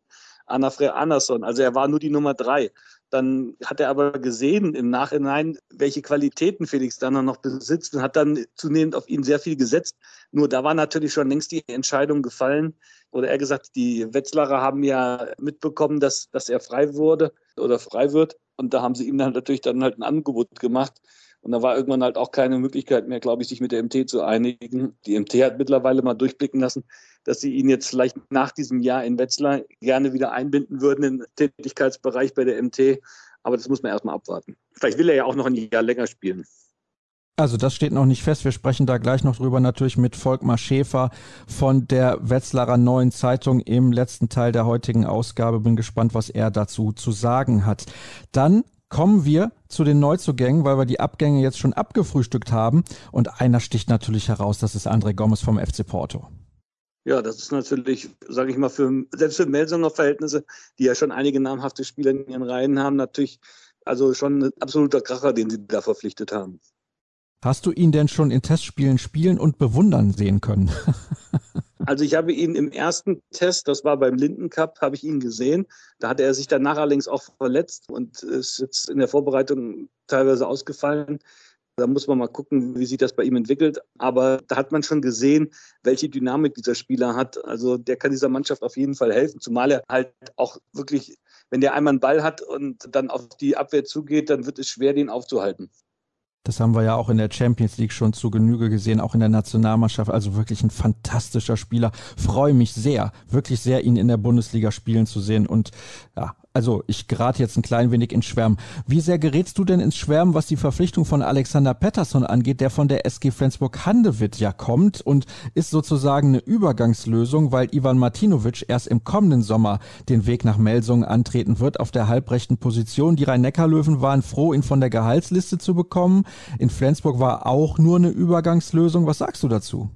Anafre Andersson. Also er war nur die Nummer drei. Dann hat er aber gesehen im Nachhinein, welche Qualitäten Felix Danner noch besitzt und hat dann zunehmend auf ihn sehr viel gesetzt. Nur da war natürlich schon längst die Entscheidung gefallen. Oder er gesagt, die Wetzlarer haben ja mitbekommen, dass, dass er frei wurde oder frei wird. Und da haben sie ihm dann natürlich dann halt ein Angebot gemacht. Und da war irgendwann halt auch keine Möglichkeit mehr, glaube ich, sich mit der MT zu einigen. Die MT hat mittlerweile mal durchblicken lassen, dass sie ihn jetzt vielleicht nach diesem Jahr in Wetzlar gerne wieder einbinden würden im Tätigkeitsbereich bei der MT. Aber das muss man erstmal abwarten. Vielleicht will er ja auch noch ein Jahr länger spielen. Also das steht noch nicht fest. Wir sprechen da gleich noch drüber natürlich mit Volkmar Schäfer von der Wetzlarer Neuen Zeitung im letzten Teil der heutigen Ausgabe. Bin gespannt, was er dazu zu sagen hat. Dann kommen wir zu den Neuzugängen, weil wir die Abgänge jetzt schon abgefrühstückt haben. Und einer sticht natürlich heraus, das ist André Gomez vom FC Porto. Ja, das ist natürlich, sage ich mal, für, selbst für Melsunger Verhältnisse, die ja schon einige namhafte Spieler in ihren Reihen haben, natürlich also schon ein absoluter Kracher, den sie da verpflichtet haben. Hast du ihn denn schon in Testspielen spielen und bewundern sehen können? also ich habe ihn im ersten Test, das war beim Linden Cup, habe ich ihn gesehen. Da hatte er sich danach allerdings auch verletzt und ist jetzt in der Vorbereitung teilweise ausgefallen. Da muss man mal gucken, wie sich das bei ihm entwickelt. Aber da hat man schon gesehen, welche Dynamik dieser Spieler hat. Also der kann dieser Mannschaft auf jeden Fall helfen, zumal er halt auch wirklich, wenn der einmal einen Ball hat und dann auf die Abwehr zugeht, dann wird es schwer, den aufzuhalten. Das haben wir ja auch in der Champions League schon zu Genüge gesehen, auch in der Nationalmannschaft. Also wirklich ein fantastischer Spieler. Freue mich sehr, wirklich sehr, ihn in der Bundesliga spielen zu sehen. Und ja, also ich gerate jetzt ein klein wenig ins Schwärmen. Wie sehr gerätst du denn ins Schwärmen, was die Verpflichtung von Alexander Pettersson angeht, der von der SG Flensburg-Handewitt ja kommt und ist sozusagen eine Übergangslösung, weil Ivan Martinovic erst im kommenden Sommer den Weg nach Melsungen antreten wird auf der halbrechten Position. Die Rhein-Neckar-Löwen waren froh, ihn von der Gehaltsliste zu bekommen. In Flensburg war auch nur eine Übergangslösung. Was sagst du dazu?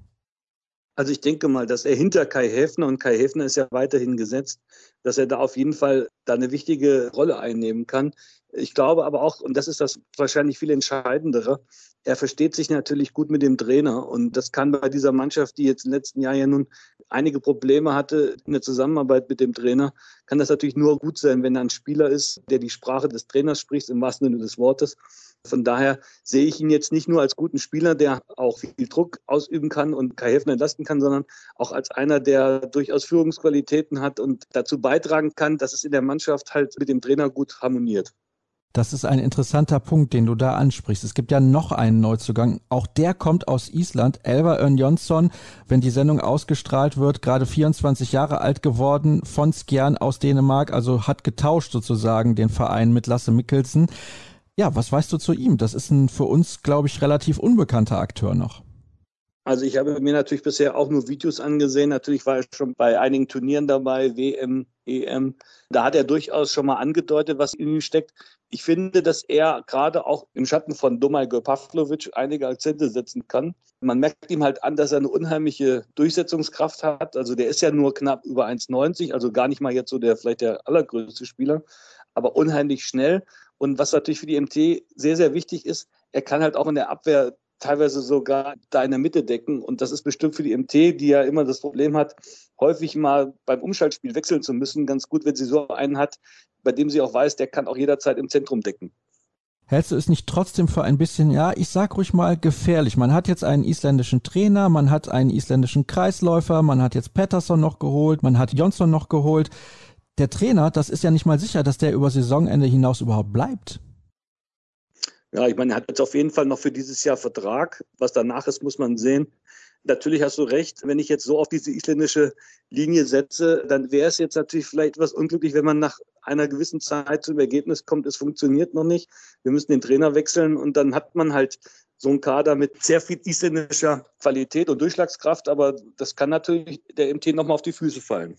Also ich denke mal, dass er hinter Kai Häfner und Kai Häfner ist ja weiterhin gesetzt, dass er da auf jeden Fall da eine wichtige Rolle einnehmen kann. Ich glaube aber auch, und das ist das wahrscheinlich viel Entscheidendere, er versteht sich natürlich gut mit dem Trainer. Und das kann bei dieser Mannschaft, die jetzt im letzten Jahr ja nun einige Probleme hatte in der Zusammenarbeit mit dem Trainer, kann das natürlich nur gut sein, wenn er ein Spieler ist, der die Sprache des Trainers spricht, im wahrsten Sinne des Wortes. Von daher sehe ich ihn jetzt nicht nur als guten Spieler, der auch viel Druck ausüben kann und Kai Häfner entlasten kann, sondern auch als einer, der durchaus Führungsqualitäten hat und dazu beitragen kann, dass es in der Mannschaft halt mit dem Trainer gut harmoniert. Das ist ein interessanter Punkt, den du da ansprichst. Es gibt ja noch einen Neuzugang. Auch der kommt aus Island. Elva Örn Jonsson, wenn die Sendung ausgestrahlt wird, gerade 24 Jahre alt geworden, von Skjern aus Dänemark, also hat getauscht sozusagen den Verein mit Lasse Mikkelsen. Ja, was weißt du zu ihm? Das ist ein für uns, glaube ich, relativ unbekannter Akteur noch. Also ich habe mir natürlich bisher auch nur Videos angesehen. Natürlich war er schon bei einigen Turnieren dabei, WM, EM. Da hat er durchaus schon mal angedeutet, was in ihm steckt. Ich finde, dass er gerade auch im Schatten von Domagoj Pavlovic einige Akzente setzen kann. Man merkt ihm halt an, dass er eine unheimliche Durchsetzungskraft hat. Also der ist ja nur knapp über 1,90, also gar nicht mal jetzt so der vielleicht der allergrößte Spieler, aber unheimlich schnell. Und was natürlich für die MT sehr, sehr wichtig ist, er kann halt auch in der Abwehr teilweise sogar da in der Mitte decken. Und das ist bestimmt für die MT, die ja immer das Problem hat, häufig mal beim Umschaltspiel wechseln zu müssen, ganz gut, wenn sie so einen hat, bei dem sie auch weiß, der kann auch jederzeit im Zentrum decken. Hältst du es nicht trotzdem für ein bisschen, ja, ich sag ruhig mal gefährlich? Man hat jetzt einen isländischen Trainer, man hat einen isländischen Kreisläufer, man hat jetzt Pettersson noch geholt, man hat Jonsson noch geholt der Trainer, das ist ja nicht mal sicher, dass der über Saisonende hinaus überhaupt bleibt. Ja, ich meine, er hat jetzt auf jeden Fall noch für dieses Jahr Vertrag. Was danach ist, muss man sehen. Natürlich hast du recht, wenn ich jetzt so auf diese isländische Linie setze, dann wäre es jetzt natürlich vielleicht etwas unglücklich, wenn man nach einer gewissen Zeit zum Ergebnis kommt, es funktioniert noch nicht. Wir müssen den Trainer wechseln und dann hat man halt so einen Kader mit sehr viel isländischer Qualität und Durchschlagskraft, aber das kann natürlich der MT nochmal auf die Füße fallen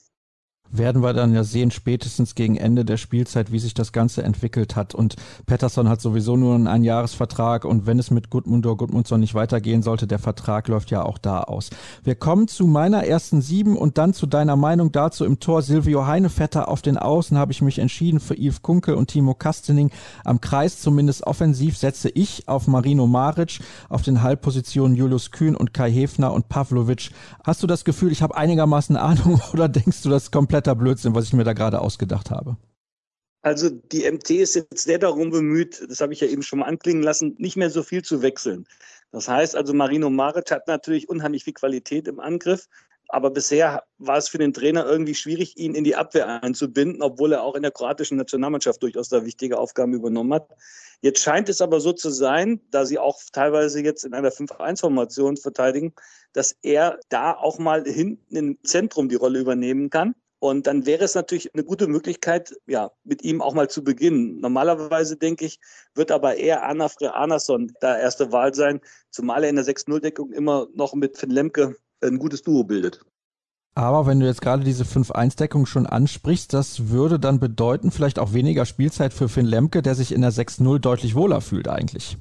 werden wir dann ja sehen, spätestens gegen Ende der Spielzeit, wie sich das Ganze entwickelt hat. Und Pettersson hat sowieso nur einen Einjahresvertrag und wenn es mit Gudmundur Gudmundsson nicht weitergehen sollte, der Vertrag läuft ja auch da aus. Wir kommen zu meiner ersten sieben und dann zu deiner Meinung dazu im Tor Silvio Heinevetter auf den Außen habe ich mich entschieden für Yves Kunkel und Timo Kastening. Am Kreis zumindest offensiv setze ich auf Marino Maric, auf den Halbpositionen Julius Kühn und Kai Hefner und Pavlovic. Hast du das Gefühl, ich habe einigermaßen Ahnung oder denkst du, das komplett kompletter Blödsinn, was ich mir da gerade ausgedacht habe. Also die MT ist jetzt sehr darum bemüht, das habe ich ja eben schon mal anklingen lassen, nicht mehr so viel zu wechseln. Das heißt also, Marino Maric hat natürlich unheimlich viel Qualität im Angriff, aber bisher war es für den Trainer irgendwie schwierig, ihn in die Abwehr einzubinden, obwohl er auch in der kroatischen Nationalmannschaft durchaus da wichtige Aufgaben übernommen hat. Jetzt scheint es aber so zu sein, da sie auch teilweise jetzt in einer 5-1-Formation verteidigen, dass er da auch mal hinten im Zentrum die Rolle übernehmen kann Und dann wäre es natürlich eine gute Möglichkeit, ja, mit ihm auch mal zu beginnen. Normalerweise denke ich, wird aber eher Anafre Anason da erste Wahl sein, zumal er in der 6-0-Deckung immer noch mit Finn Lemke ein gutes Duo bildet. Aber wenn du jetzt gerade diese 5-1-Deckung schon ansprichst, das würde dann bedeuten, vielleicht auch weniger Spielzeit für Finn Lemke, der sich in der 6-0 deutlich wohler fühlt eigentlich.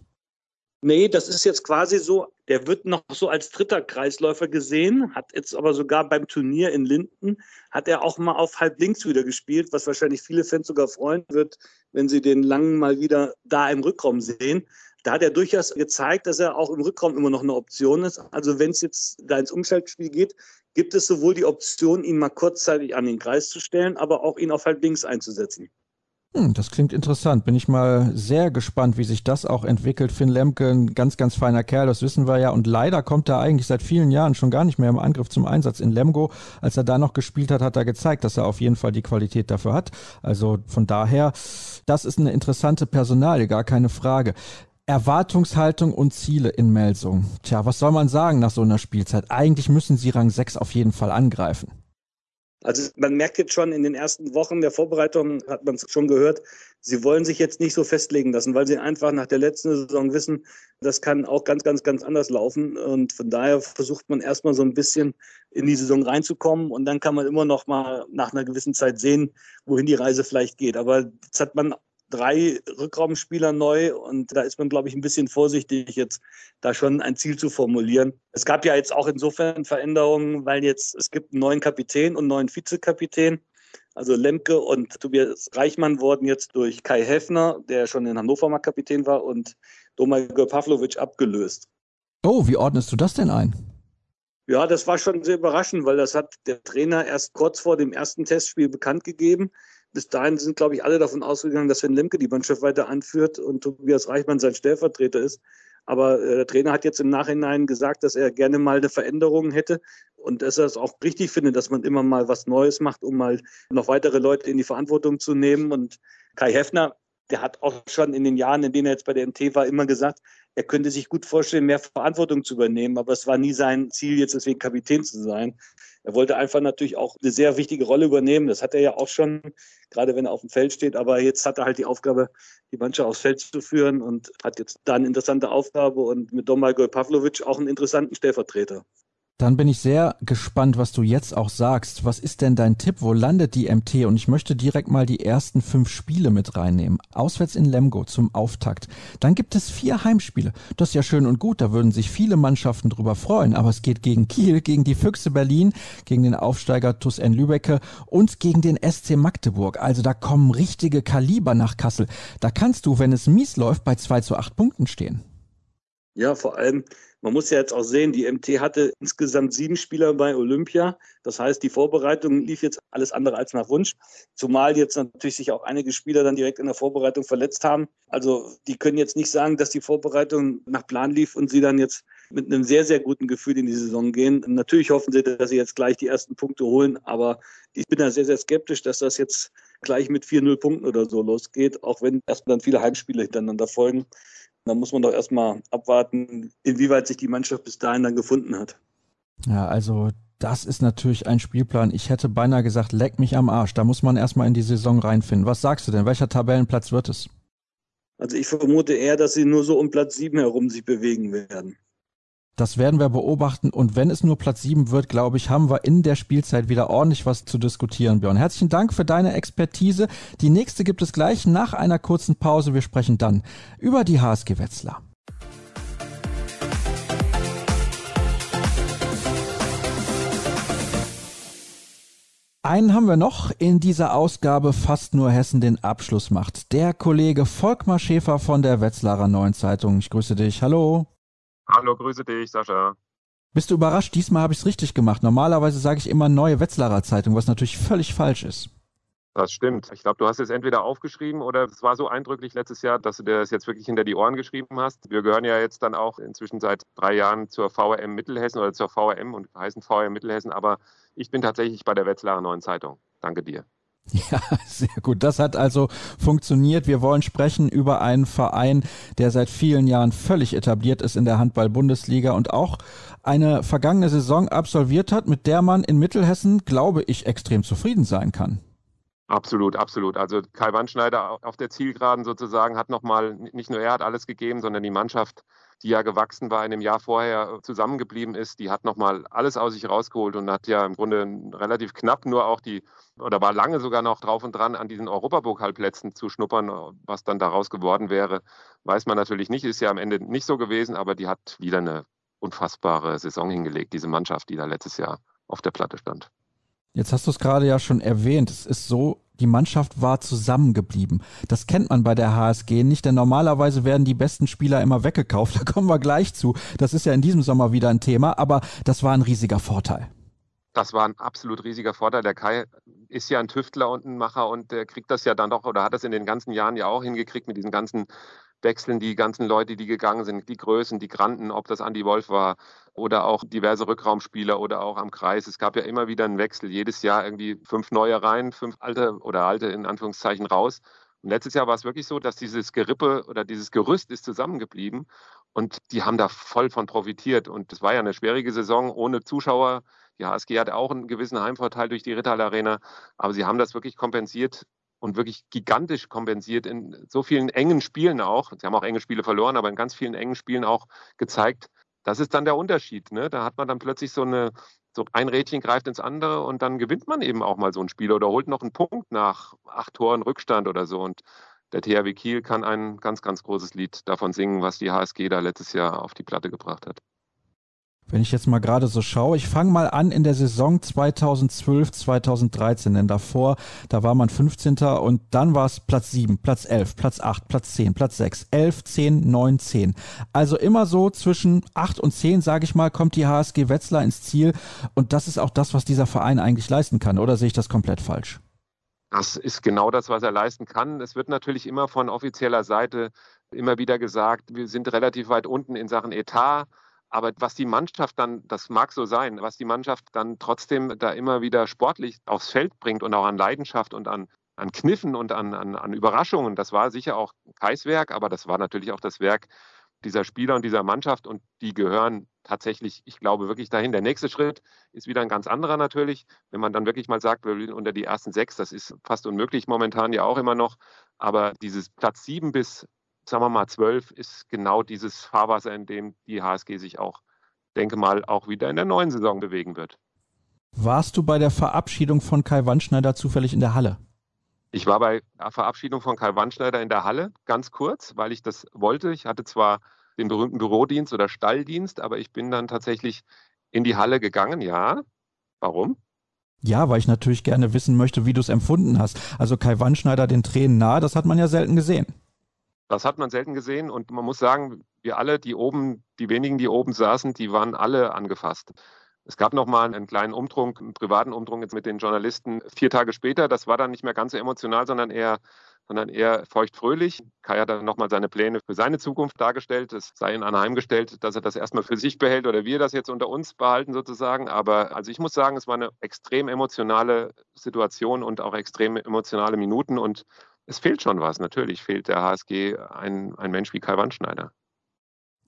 Nee, das ist jetzt quasi so, der wird noch so als dritter Kreisläufer gesehen, hat jetzt aber sogar beim Turnier in Linden, hat er auch mal auf halb links wieder gespielt, was wahrscheinlich viele Fans sogar freuen wird, wenn sie den Langen mal wieder da im Rückraum sehen. Da hat er durchaus gezeigt, dass er auch im Rückraum immer noch eine Option ist. Also wenn es jetzt da ins Umschaltspiel geht, gibt es sowohl die Option, ihn mal kurzzeitig an den Kreis zu stellen, aber auch ihn auf halb links einzusetzen. Hm, das klingt interessant. Bin ich mal sehr gespannt, wie sich das auch entwickelt. Finn Lemke, ein ganz, ganz feiner Kerl, das wissen wir ja. Und leider kommt er eigentlich seit vielen Jahren schon gar nicht mehr im Angriff zum Einsatz. In Lemgo, als er da noch gespielt hat, hat er gezeigt, dass er auf jeden Fall die Qualität dafür hat. Also von daher, das ist eine interessante Personalie, gar keine Frage. Erwartungshaltung und Ziele in Melsung. Tja, was soll man sagen nach so einer Spielzeit? Eigentlich müssen sie Rang 6 auf jeden Fall angreifen. Also man merkt jetzt schon in den ersten Wochen der Vorbereitung, hat man es schon gehört, sie wollen sich jetzt nicht so festlegen lassen, weil sie einfach nach der letzten Saison wissen, das kann auch ganz, ganz, ganz anders laufen. Und von daher versucht man erstmal so ein bisschen in die Saison reinzukommen und dann kann man immer noch mal nach einer gewissen Zeit sehen, wohin die Reise vielleicht geht. Aber jetzt hat man drei Rückraumspieler neu und da ist man, glaube ich, ein bisschen vorsichtig, jetzt da schon ein Ziel zu formulieren. Es gab ja jetzt auch insofern Veränderungen, weil jetzt es gibt einen neuen Kapitän und einen neuen Vizekapitän. Also Lemke und Tobias Reichmann wurden jetzt durch Kai Heffner, der schon in Hannover mal Kapitän war, und Domagoj Pavlovic abgelöst. Oh, wie ordnest du das denn ein? Ja, das war schon sehr überraschend, weil das hat der Trainer erst kurz vor dem ersten Testspiel bekannt gegeben bis dahin sind, glaube ich, alle davon ausgegangen, dass Sven Lemke die Mannschaft weiter anführt und Tobias Reichmann sein Stellvertreter ist. Aber äh, der Trainer hat jetzt im Nachhinein gesagt, dass er gerne mal eine Veränderung hätte und dass er es auch richtig findet, dass man immer mal was Neues macht, um mal noch weitere Leute in die Verantwortung zu nehmen. Und Kai Heffner, der hat auch schon in den Jahren, in denen er jetzt bei der MT war, immer gesagt, er könnte sich gut vorstellen, mehr Verantwortung zu übernehmen. Aber es war nie sein Ziel, jetzt deswegen Kapitän zu sein. Er wollte einfach natürlich auch eine sehr wichtige Rolle übernehmen. Das hat er ja auch schon, gerade wenn er auf dem Feld steht. Aber jetzt hat er halt die Aufgabe, die Mannschaft aufs Feld zu führen und hat jetzt da eine interessante Aufgabe und mit Domagoj Pavlovic auch einen interessanten Stellvertreter. Dann bin ich sehr gespannt, was du jetzt auch sagst. Was ist denn dein Tipp? Wo landet die MT? Und ich möchte direkt mal die ersten fünf Spiele mit reinnehmen. Auswärts in Lemgo zum Auftakt. Dann gibt es vier Heimspiele. Das ist ja schön und gut. Da würden sich viele Mannschaften drüber freuen. Aber es geht gegen Kiel, gegen die Füchse Berlin, gegen den Aufsteiger TuS N Lübecke und gegen den SC Magdeburg. Also da kommen richtige Kaliber nach Kassel. Da kannst du, wenn es mies läuft, bei zwei zu acht Punkten stehen. Ja, vor allem, man muss ja jetzt auch sehen, die MT hatte insgesamt sieben Spieler bei Olympia. Das heißt, die Vorbereitung lief jetzt alles andere als nach Wunsch. Zumal jetzt natürlich sich auch einige Spieler dann direkt in der Vorbereitung verletzt haben. Also die können jetzt nicht sagen, dass die Vorbereitung nach Plan lief und sie dann jetzt mit einem sehr, sehr guten Gefühl in die Saison gehen. Natürlich hoffen sie, dass sie jetzt gleich die ersten Punkte holen, aber ich bin da sehr, sehr skeptisch, dass das jetzt gleich mit 4-0 Punkten oder so losgeht, auch wenn erstmal dann viele Heimspiele hintereinander folgen. Da muss man doch erstmal abwarten, inwieweit sich die Mannschaft bis dahin dann gefunden hat. Ja, also das ist natürlich ein Spielplan. Ich hätte beinahe gesagt, leck mich am Arsch. Da muss man erstmal in die Saison reinfinden. Was sagst du denn? Welcher Tabellenplatz wird es? Also ich vermute eher, dass sie nur so um Platz 7 herum sich bewegen werden. Das werden wir beobachten und wenn es nur Platz 7 wird, glaube ich, haben wir in der Spielzeit wieder ordentlich was zu diskutieren, Björn. Herzlichen Dank für deine Expertise. Die nächste gibt es gleich nach einer kurzen Pause. Wir sprechen dann über die HSG Wetzlar. Einen haben wir noch in dieser Ausgabe fast nur Hessen den Abschluss macht. Der Kollege Volkmar Schäfer von der Wetzlarer Neuen Zeitung. Ich grüße dich. Hallo. Hallo, grüße dich, Sascha. Bist du überrascht? Diesmal habe ich es richtig gemacht. Normalerweise sage ich immer neue Wetzlarer Zeitung, was natürlich völlig falsch ist. Das stimmt. Ich glaube, du hast es entweder aufgeschrieben oder es war so eindrücklich letztes Jahr, dass du dir das jetzt wirklich hinter die Ohren geschrieben hast. Wir gehören ja jetzt dann auch inzwischen seit drei Jahren zur VRM Mittelhessen oder zur VRM und heißen VRM Mittelhessen, aber ich bin tatsächlich bei der Wetzlarer Neuen Zeitung. Danke dir. Ja, sehr gut. Das hat also funktioniert. Wir wollen sprechen über einen Verein, der seit vielen Jahren völlig etabliert ist in der Handball-Bundesliga und auch eine vergangene Saison absolviert hat, mit der man in Mittelhessen, glaube ich, extrem zufrieden sein kann. Absolut, absolut. Also Kai Wandschneider auf der Zielgeraden sozusagen hat nochmal, nicht nur er hat alles gegeben, sondern die Mannschaft, die ja gewachsen war in dem Jahr vorher zusammengeblieben ist, die hat nochmal alles aus sich rausgeholt und hat ja im Grunde relativ knapp nur auch die, oder war lange sogar noch drauf und dran, an diesen Europapokalplätzen zu schnuppern. Was dann daraus geworden wäre, weiß man natürlich nicht, ist ja am Ende nicht so gewesen, aber die hat wieder eine unfassbare Saison hingelegt, diese Mannschaft, die da letztes Jahr auf der Platte stand. Jetzt hast du es gerade ja schon erwähnt. Es ist so, die Mannschaft war zusammengeblieben. Das kennt man bei der HSG nicht, denn normalerweise werden die besten Spieler immer weggekauft. Da kommen wir gleich zu. Das ist ja in diesem Sommer wieder ein Thema, aber das war ein riesiger Vorteil. Das war ein absolut riesiger Vorteil. Der Kai ist ja ein Tüftler und ein Macher und der kriegt das ja dann doch oder hat das in den ganzen Jahren ja auch hingekriegt mit diesen ganzen wechseln die ganzen Leute, die gegangen sind, die Größen, die Granten, ob das Andy Wolf war oder auch diverse Rückraumspieler oder auch am Kreis. Es gab ja immer wieder einen Wechsel. Jedes Jahr irgendwie fünf neue rein, fünf alte oder alte in Anführungszeichen raus. Und letztes Jahr war es wirklich so, dass dieses Gerippe oder dieses Gerüst ist zusammengeblieben und die haben da voll von profitiert. Und es war ja eine schwierige Saison ohne Zuschauer. Die HSG hatte auch einen gewissen Heimvorteil durch die Rittal Arena, aber sie haben das wirklich kompensiert und wirklich gigantisch kompensiert in so vielen engen Spielen auch. Sie haben auch enge Spiele verloren, aber in ganz vielen engen Spielen auch gezeigt, das ist dann der Unterschied. Ne? Da hat man dann plötzlich so eine, so ein Rädchen greift ins andere und dann gewinnt man eben auch mal so ein Spiel oder holt noch einen Punkt nach acht Toren Rückstand oder so. Und der THW Kiel kann ein ganz, ganz großes Lied davon singen, was die HSG da letztes Jahr auf die Platte gebracht hat. Wenn ich jetzt mal gerade so schaue, ich fange mal an in der Saison 2012, 2013, denn davor, da war man 15. und dann war es Platz 7, Platz 11, Platz 8, Platz 10, Platz 6, 11, 10, 9, 10. Also immer so zwischen 8 und 10, sage ich mal, kommt die HSG Wetzlar ins Ziel und das ist auch das, was dieser Verein eigentlich leisten kann, oder sehe ich das komplett falsch? Das ist genau das, was er leisten kann. Es wird natürlich immer von offizieller Seite immer wieder gesagt, wir sind relativ weit unten in Sachen Etat. Aber was die Mannschaft dann, das mag so sein, was die Mannschaft dann trotzdem da immer wieder sportlich aufs Feld bringt und auch an Leidenschaft und an, an Kniffen und an, an, an Überraschungen, das war sicher auch Kais Werk, aber das war natürlich auch das Werk dieser Spieler und dieser Mannschaft und die gehören tatsächlich, ich glaube, wirklich dahin. Der nächste Schritt ist wieder ein ganz anderer natürlich. Wenn man dann wirklich mal sagt, wir will unter die ersten sechs, das ist fast unmöglich momentan ja auch immer noch. Aber dieses Platz sieben bis sagen wir mal, 12 ist genau dieses Fahrwasser, in dem die HSG sich auch, denke mal, auch wieder in der neuen Saison bewegen wird. Warst du bei der Verabschiedung von Kai Wandschneider zufällig in der Halle? Ich war bei der Verabschiedung von Kai Wandschneider in der Halle, ganz kurz, weil ich das wollte. Ich hatte zwar den berühmten Bürodienst oder Stalldienst, aber ich bin dann tatsächlich in die Halle gegangen, ja. Warum? Ja, weil ich natürlich gerne wissen möchte, wie du es empfunden hast. Also Kai Wandschneider den Tränen nahe, das hat man ja selten gesehen. Das hat man selten gesehen und man muss sagen, wir alle, die oben, die wenigen, die oben saßen, die waren alle angefasst. Es gab noch mal einen kleinen Umtrunk, einen privaten Umtrunk jetzt mit den Journalisten vier Tage später. Das war dann nicht mehr ganz so emotional, sondern eher, sondern eher feuchtfröhlich. Kai hat dann noch mal seine Pläne für seine Zukunft dargestellt. Es sei ihm anheimgestellt, dass er das erstmal für sich behält oder wir das jetzt unter uns behalten sozusagen. Aber also ich muss sagen, es war eine extrem emotionale Situation und auch extrem emotionale Minuten und es fehlt schon was. Natürlich fehlt der HSG ein, ein Mensch wie Kai Wandschneider.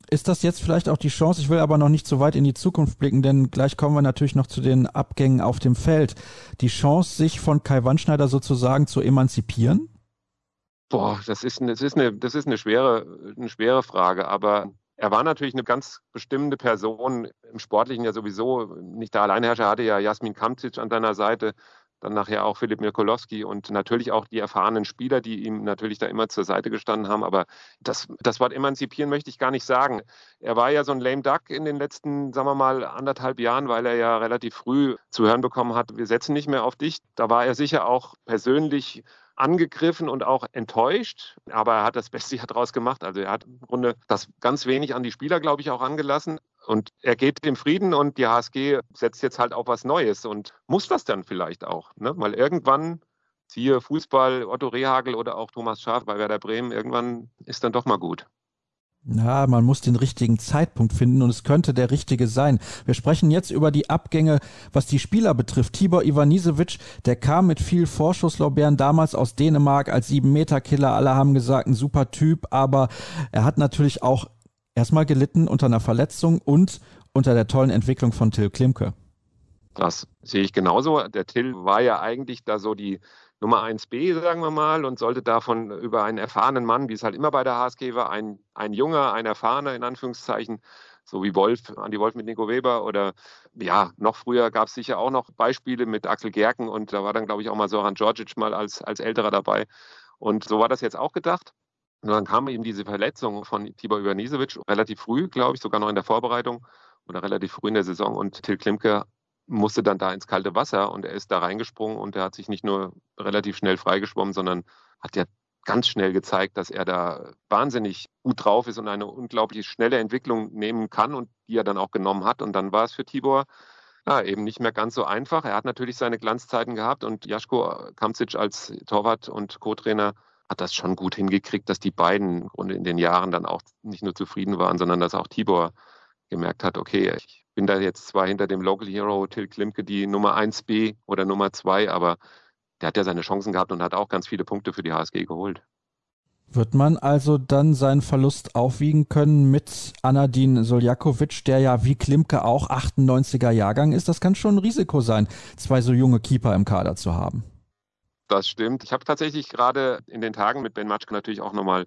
Ist das jetzt vielleicht auch die Chance? Ich will aber noch nicht so weit in die Zukunft blicken, denn gleich kommen wir natürlich noch zu den Abgängen auf dem Feld. Die Chance, sich von Kai Wandschneider sozusagen zu emanzipieren? Boah, das ist, das ist, eine, das ist eine, schwere, eine schwere Frage, aber er war natürlich eine ganz bestimmende Person, im Sportlichen ja sowieso. Nicht der Alleinherrscher hatte ja Jasmin Kamcic an deiner Seite, dann nachher auch Philipp Mirkolowski und natürlich auch die erfahrenen Spieler, die ihm natürlich da immer zur Seite gestanden haben. Aber das, das Wort emanzipieren möchte ich gar nicht sagen. Er war ja so ein lame duck in den letzten, sagen wir mal, anderthalb Jahren, weil er ja relativ früh zu hören bekommen hat, wir setzen nicht mehr auf dich. Da war er sicher auch persönlich angegriffen und auch enttäuscht, aber er hat das Beste daraus gemacht. Also er hat im Grunde das ganz wenig an die Spieler, glaube ich, auch angelassen. Und er geht im Frieden und die HSG setzt jetzt halt auf was Neues und muss das dann vielleicht auch. Ne? Weil irgendwann, siehe Fußball, Otto Rehagel oder auch Thomas Schaaf bei Werder Bremen, irgendwann ist dann doch mal gut. Ja, man muss den richtigen Zeitpunkt finden und es könnte der richtige sein. Wir sprechen jetzt über die Abgänge, was die Spieler betrifft. Tibor Ivanisevic, der kam mit viel Vorschusslorbeeren damals aus Dänemark als 7-Meter-Killer. Alle haben gesagt, ein super Typ, aber er hat natürlich auch erstmal gelitten unter einer Verletzung und unter der tollen Entwicklung von Till Klimke. Das sehe ich genauso. Der Till war ja eigentlich da so die Nummer 1b, sagen wir mal, und sollte davon über einen erfahrenen Mann, wie es halt immer bei der HSG war, ein, ein junger, ein erfahrener in Anführungszeichen, so wie Wolf, Andi Wolf mit Nico Weber oder ja, noch früher gab es sicher auch noch Beispiele mit Axel Gerken und da war dann, glaube ich, auch mal Soran Djordjic mal als, als älterer dabei. Und so war das jetzt auch gedacht. Und dann kam eben diese Verletzung von Tibor Ivanisevic relativ früh, glaube ich, sogar noch in der Vorbereitung oder relativ früh in der Saison. Und Till Klimke musste dann da ins kalte Wasser und er ist da reingesprungen und er hat sich nicht nur relativ schnell freigeschwommen, sondern hat ja ganz schnell gezeigt, dass er da wahnsinnig gut drauf ist und eine unglaublich schnelle Entwicklung nehmen kann und die er dann auch genommen hat. Und dann war es für Tibor ja, eben nicht mehr ganz so einfach. Er hat natürlich seine Glanzzeiten gehabt und Jaschko Kamcic als Torwart und Co-Trainer hat das schon gut hingekriegt, dass die beiden in den Jahren dann auch nicht nur zufrieden waren, sondern dass auch Tibor gemerkt hat, okay, ich bin da jetzt zwar hinter dem Local Hero Till Klimke die Nummer 1b oder Nummer 2, aber der hat ja seine Chancen gehabt und hat auch ganz viele Punkte für die HSG geholt. Wird man also dann seinen Verlust aufwiegen können mit Anadin Soljakovic, der ja wie Klimke auch 98er Jahrgang ist? Das kann schon ein Risiko sein, zwei so junge Keeper im Kader zu haben. Das stimmt. Ich habe tatsächlich gerade in den Tagen mit Ben Matschke natürlich auch nochmal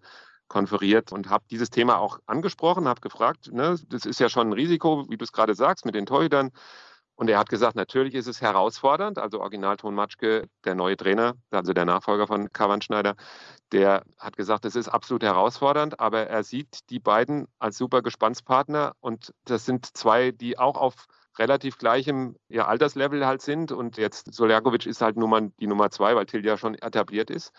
konferiert und habe dieses Thema auch angesprochen, habe gefragt, ne, das ist ja schon ein Risiko, wie du es gerade sagst, mit den Torhütern. Und er hat gesagt, natürlich ist es herausfordernd. Also Originalton Matschke, der neue Trainer, also der Nachfolger von Kavan Schneider, der hat gesagt, es ist absolut herausfordernd, aber er sieht die beiden als super Gespannspartner und das sind zwei, die auch auf relativ gleichem ja, Alterslevel halt sind. Und jetzt Soljakovic ist halt Nummer, die Nummer zwei, weil Till ja schon etabliert ist,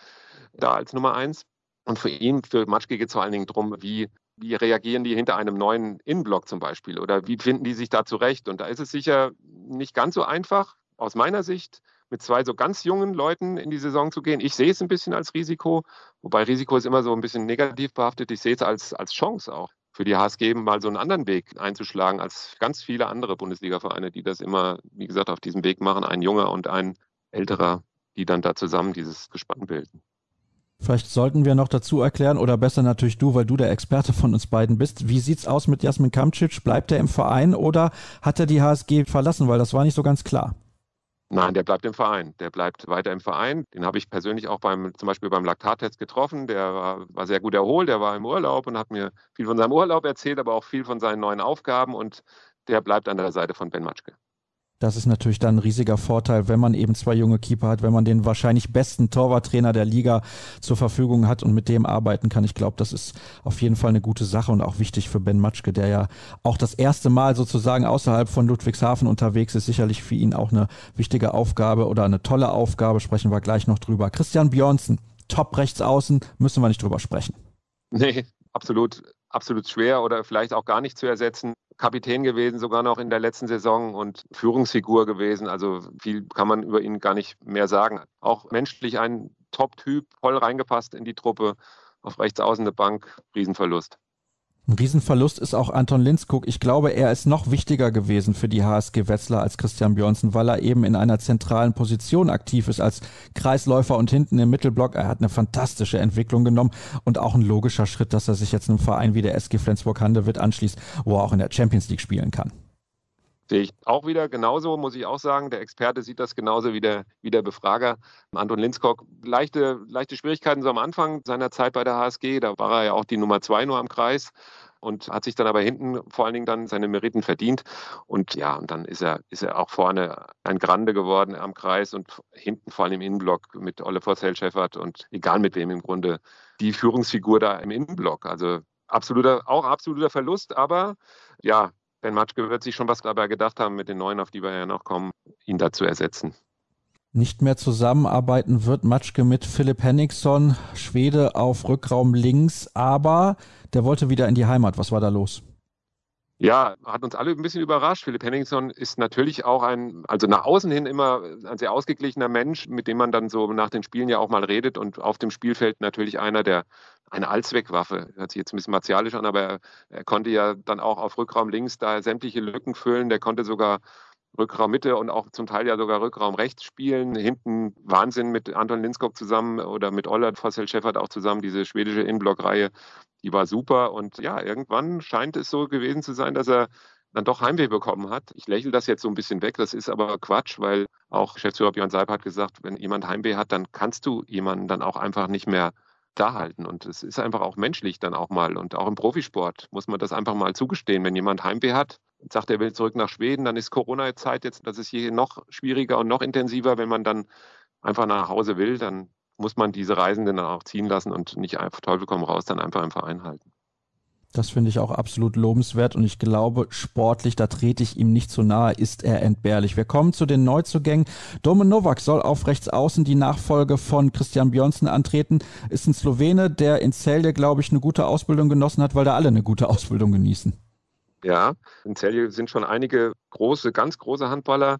da als Nummer eins. Und für ihn, für Matschke geht es vor allen Dingen darum, wie, wie reagieren die hinter einem neuen Innenblock zum Beispiel oder wie finden die sich da zurecht. Und da ist es sicher nicht ganz so einfach, aus meiner Sicht, mit zwei so ganz jungen Leuten in die Saison zu gehen. Ich sehe es ein bisschen als Risiko, wobei Risiko ist immer so ein bisschen negativ behaftet. Ich sehe es als, als Chance auch für die HSG mal so einen anderen Weg einzuschlagen als ganz viele andere Bundesliga-Vereine, die das immer, wie gesagt, auf diesem Weg machen. Ein junger und ein älterer, die dann da zusammen dieses Gespann bilden. Vielleicht sollten wir noch dazu erklären, oder besser natürlich du, weil du der Experte von uns beiden bist. Wie sieht's aus mit Jasmin Kamcic? Bleibt er im Verein oder hat er die HSG verlassen? Weil das war nicht so ganz klar. Nein, der bleibt im Verein. Der bleibt weiter im Verein. Den habe ich persönlich auch beim, zum Beispiel beim Laktattest getroffen. Der war, war, sehr gut erholt. Der war im Urlaub und hat mir viel von seinem Urlaub erzählt, aber auch viel von seinen neuen Aufgaben. Und der bleibt an der Seite von Ben Matschke. Das ist natürlich dann ein riesiger Vorteil, wenn man eben zwei junge Keeper hat, wenn man den wahrscheinlich besten Torwarttrainer der Liga zur Verfügung hat und mit dem arbeiten kann. Ich glaube, das ist auf jeden Fall eine gute Sache und auch wichtig für Ben Matschke, der ja auch das erste Mal sozusagen außerhalb von Ludwigshafen unterwegs ist. Sicherlich für ihn auch eine wichtige Aufgabe oder eine tolle Aufgabe. Sprechen wir gleich noch drüber. Christian Björnsen, top rechts außen, müssen wir nicht drüber sprechen. Nee, absolut absolut schwer oder vielleicht auch gar nicht zu ersetzen. Kapitän gewesen, sogar noch in der letzten Saison und Führungsfigur gewesen. Also viel kann man über ihn gar nicht mehr sagen. Auch menschlich ein Top-Typ, voll reingepasst in die Truppe. Auf rechts außen eine Bank, Riesenverlust. Ein Riesenverlust ist auch Anton Linskog. Ich glaube, er ist noch wichtiger gewesen für die HSG Wetzlar als Christian Björnsen, weil er eben in einer zentralen Position aktiv ist als Kreisläufer und hinten im Mittelblock. Er hat eine fantastische Entwicklung genommen und auch ein logischer Schritt, dass er sich jetzt einem Verein wie der SG Flensburg-Handewitt anschließt, wo er auch in der Champions League spielen kann. Sehe ich auch wieder genauso, muss ich auch sagen. Der Experte sieht das genauso wie der, wie der Befrager. Anton Linskog, leichte, leichte Schwierigkeiten so am Anfang seiner Zeit bei der HSG. Da war er ja auch die Nummer zwei nur am Kreis und hat sich dann aber hinten vor allen Dingen dann seine Meriten verdient. Und ja, und dann ist er, ist er auch vorne ein Grande geworden am Kreis und hinten vor allem im Innenblock mit Olle Vossell-Scheffert und egal mit wem im Grunde die Führungsfigur da im Innenblock. Also absoluter, auch absoluter Verlust, aber ja, Ben Matschke wird sich schon was dabei gedacht haben, mit den Neuen, auf die wir ja noch kommen, ihn da zu ersetzen. Nicht mehr zusammenarbeiten wird Matschke mit Philipp Henningsson, Schwede auf Rückraum links, aber der wollte wieder in die Heimat. Was war da los? Ja, hat uns alle ein bisschen überrascht. Philipp Henningsson ist natürlich auch ein, also nach außen hin immer ein sehr ausgeglichener Mensch, mit dem man dann so nach den Spielen ja auch mal redet und auf dem Spielfeld natürlich einer, der eine Allzweckwaffe. Hört sich jetzt ein bisschen martialisch an, aber er, er konnte ja dann auch auf Rückraum links da sämtliche Lücken füllen. Der konnte sogar Rückraum Mitte und auch zum Teil ja sogar Rückraum rechts spielen. Hinten Wahnsinn mit Anton Linskog zusammen oder mit Ollert Fossel Scheffert auch zusammen, diese schwedische Innenblockreihe, die war super. Und ja, irgendwann scheint es so gewesen zu sein, dass er dann doch Heimweh bekommen hat. Ich lächle das jetzt so ein bisschen weg, das ist aber Quatsch, weil auch Geschäftsführer Björn Seib hat gesagt, wenn jemand Heimweh hat, dann kannst du jemanden dann auch einfach nicht mehr da halten. Und es ist einfach auch menschlich dann auch mal. Und auch im Profisport muss man das einfach mal zugestehen. Wenn jemand Heimweh hat sagt, er will zurück nach Schweden, dann ist Corona-Zeit jetzt, das ist hier noch schwieriger und noch intensiver. Wenn man dann einfach nach Hause will, dann muss man diese Reisenden dann auch ziehen lassen und nicht einfach Teufel komm raus, dann einfach im Verein halten. Das finde ich auch absolut lobenswert und ich glaube, sportlich, da trete ich ihm nicht zu nahe, ist er entbehrlich. Wir kommen zu den Neuzugängen. Domen Novak soll auf rechts außen die Nachfolge von Christian Björnsen antreten. Ist ein Slowene, der in Celje, glaube ich, eine gute Ausbildung genossen hat, weil da alle eine gute Ausbildung genießen. Ja, in Celje sind schon einige große, ganz große Handballer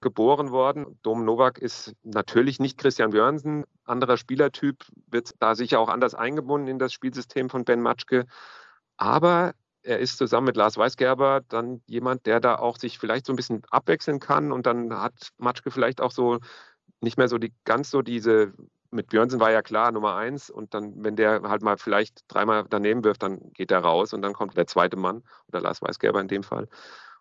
geboren worden. Dom Novak ist natürlich nicht Christian Björnsen, anderer Spielertyp, wird da sicher auch anders eingebunden in das Spielsystem von Ben Matschke. Aber er ist zusammen mit Lars Weisgerber dann jemand, der da auch sich vielleicht so ein bisschen abwechseln kann und dann hat Matschke vielleicht auch so nicht mehr so die ganz so diese mit Björnsen war ja klar Nummer eins und dann, wenn der halt mal vielleicht dreimal daneben wirft, dann geht er raus und dann kommt der zweite Mann oder Lars Weisgerber in dem Fall.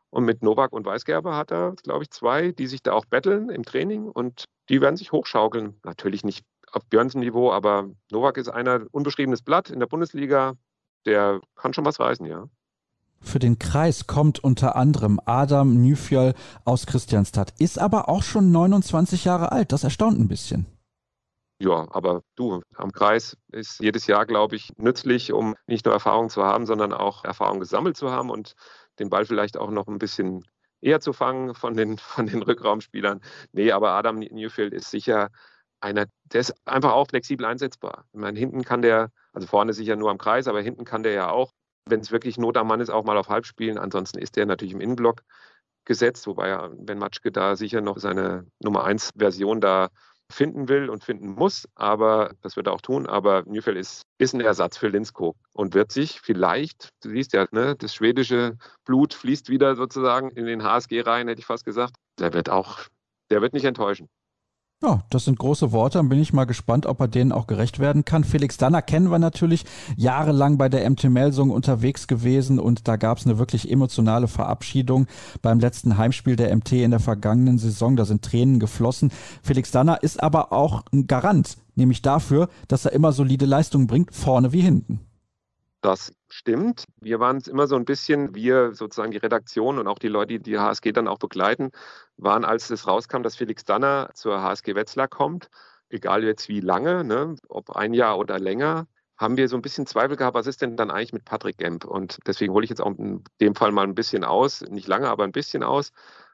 Und mit Novak und Weisgerber hat er, glaube ich, zwei, die sich da auch betteln im Training und die werden sich hochschaukeln. Natürlich nicht auf Björnsen-Niveau, aber Novak ist einer unbeschriebenes Blatt in der Bundesliga, der kann schon was reißen, ja. Für den Kreis kommt unter anderem Adam Nüfjol aus Christianstadt, ist aber auch schon 29 Jahre alt. Das erstaunt ein bisschen. Ja, aber du, am Kreis ist jedes Jahr, glaube ich, nützlich, um nicht nur Erfahrung zu haben, sondern auch Erfahrung gesammelt zu haben und den Ball vielleicht auch noch ein bisschen eher zu fangen von den, von den Rückraumspielern. Nee, aber Adam Newfield ist sicher einer, der ist einfach auch flexibel einsetzbar. Ich meine, hinten kann der also vorne sicher nur am Kreis, aber hinten kann der ja auch, wenn es wirklich Not am Mann ist, auch mal auf Halb spielen. Ansonsten ist der natürlich im Innenblock gesetzt, wobei ja, wenn Matschke da sicher noch seine Nummer 1 Version da finden will und finden muss, aber das wird er auch tun. Aber Newfeld ist, ist ein Ersatz für Linsko und wird sich vielleicht, du siehst ja, ne, das schwedische Blut fließt wieder sozusagen in den HSG rein, hätte ich fast gesagt. Der wird auch, der wird nicht enttäuschen. Ja, das sind große Worte. Dann bin ich mal gespannt, ob er denen auch gerecht werden kann. Felix Danner kennen wir natürlich jahrelang bei der MT Melsung unterwegs gewesen und da gab es eine wirklich emotionale Verabschiedung beim letzten Heimspiel der MT in der vergangenen Saison. Da sind Tränen geflossen. Felix Danner ist aber auch ein Garant, nämlich dafür, dass er immer solide Leistungen bringt, vorne wie hinten. Das stimmt. Wir waren es immer so ein bisschen, wir sozusagen die Redaktion und auch die Leute, die die HSG dann auch begleiten, waren, als es rauskam, dass Felix Danner zur HSG Wetzlar kommt, egal jetzt wie lange, ne, ob ein Jahr oder länger, haben wir so ein bisschen Zweifel gehabt, was ist denn dann eigentlich mit Patrick Gemp? Und deswegen hole ich jetzt auch in dem Fall mal ein bisschen aus, nicht lange, aber ein bisschen aus.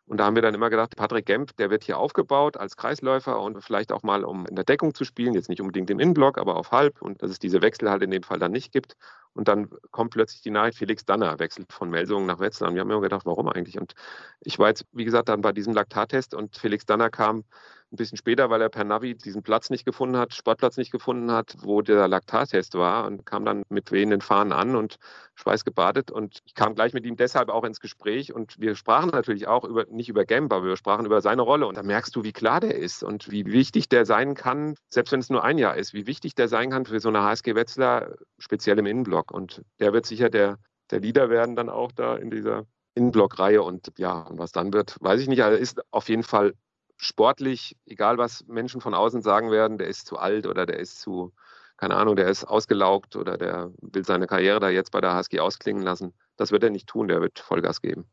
Und da haben wir dann immer gedacht, Patrick Gemp, der wird hier aufgebaut als Kreisläufer und vielleicht auch mal, um in der Deckung zu spielen, jetzt nicht unbedingt im Innenblock, aber auf Halb und dass es diese Wechsel halt in dem Fall dann nicht gibt. Und dann kommt plötzlich die Nachricht, Felix Danner wechselt von Melsungen nach Wetzlar. Und wir haben immer gedacht, warum eigentlich? Und ich war jetzt, wie gesagt, dann bei diesem Laktattest und Felix Danner kam ein bisschen später, weil er per Navi diesen Platz nicht gefunden hat, Sportplatz nicht gefunden hat, wo der Laktattest war und kam dann mit wehenden Fahnen an und schweißgebadet. Und ich kam gleich mit ihm deshalb auch ins Gespräch und wir sprachen natürlich auch über, nicht über Gamp, aber wir sprachen über seine Rolle. Und da merkst du, wie klar der ist und wie wichtig der sein kann, selbst wenn es nur ein Jahr ist, wie wichtig der sein kann für so eine HSG Wetzlar, speziell im Innenblock. Und der wird sicher der, der Leader werden dann auch da in dieser Innenblockreihe. Und ja, was dann wird, weiß ich nicht. Also ist auf jeden Fall sportlich, egal was Menschen von außen sagen werden, der ist zu alt oder der ist zu, keine Ahnung, der ist ausgelaugt oder der will seine Karriere da jetzt bei der HSG ausklingen lassen. Das wird er nicht tun, der wird Vollgas geben.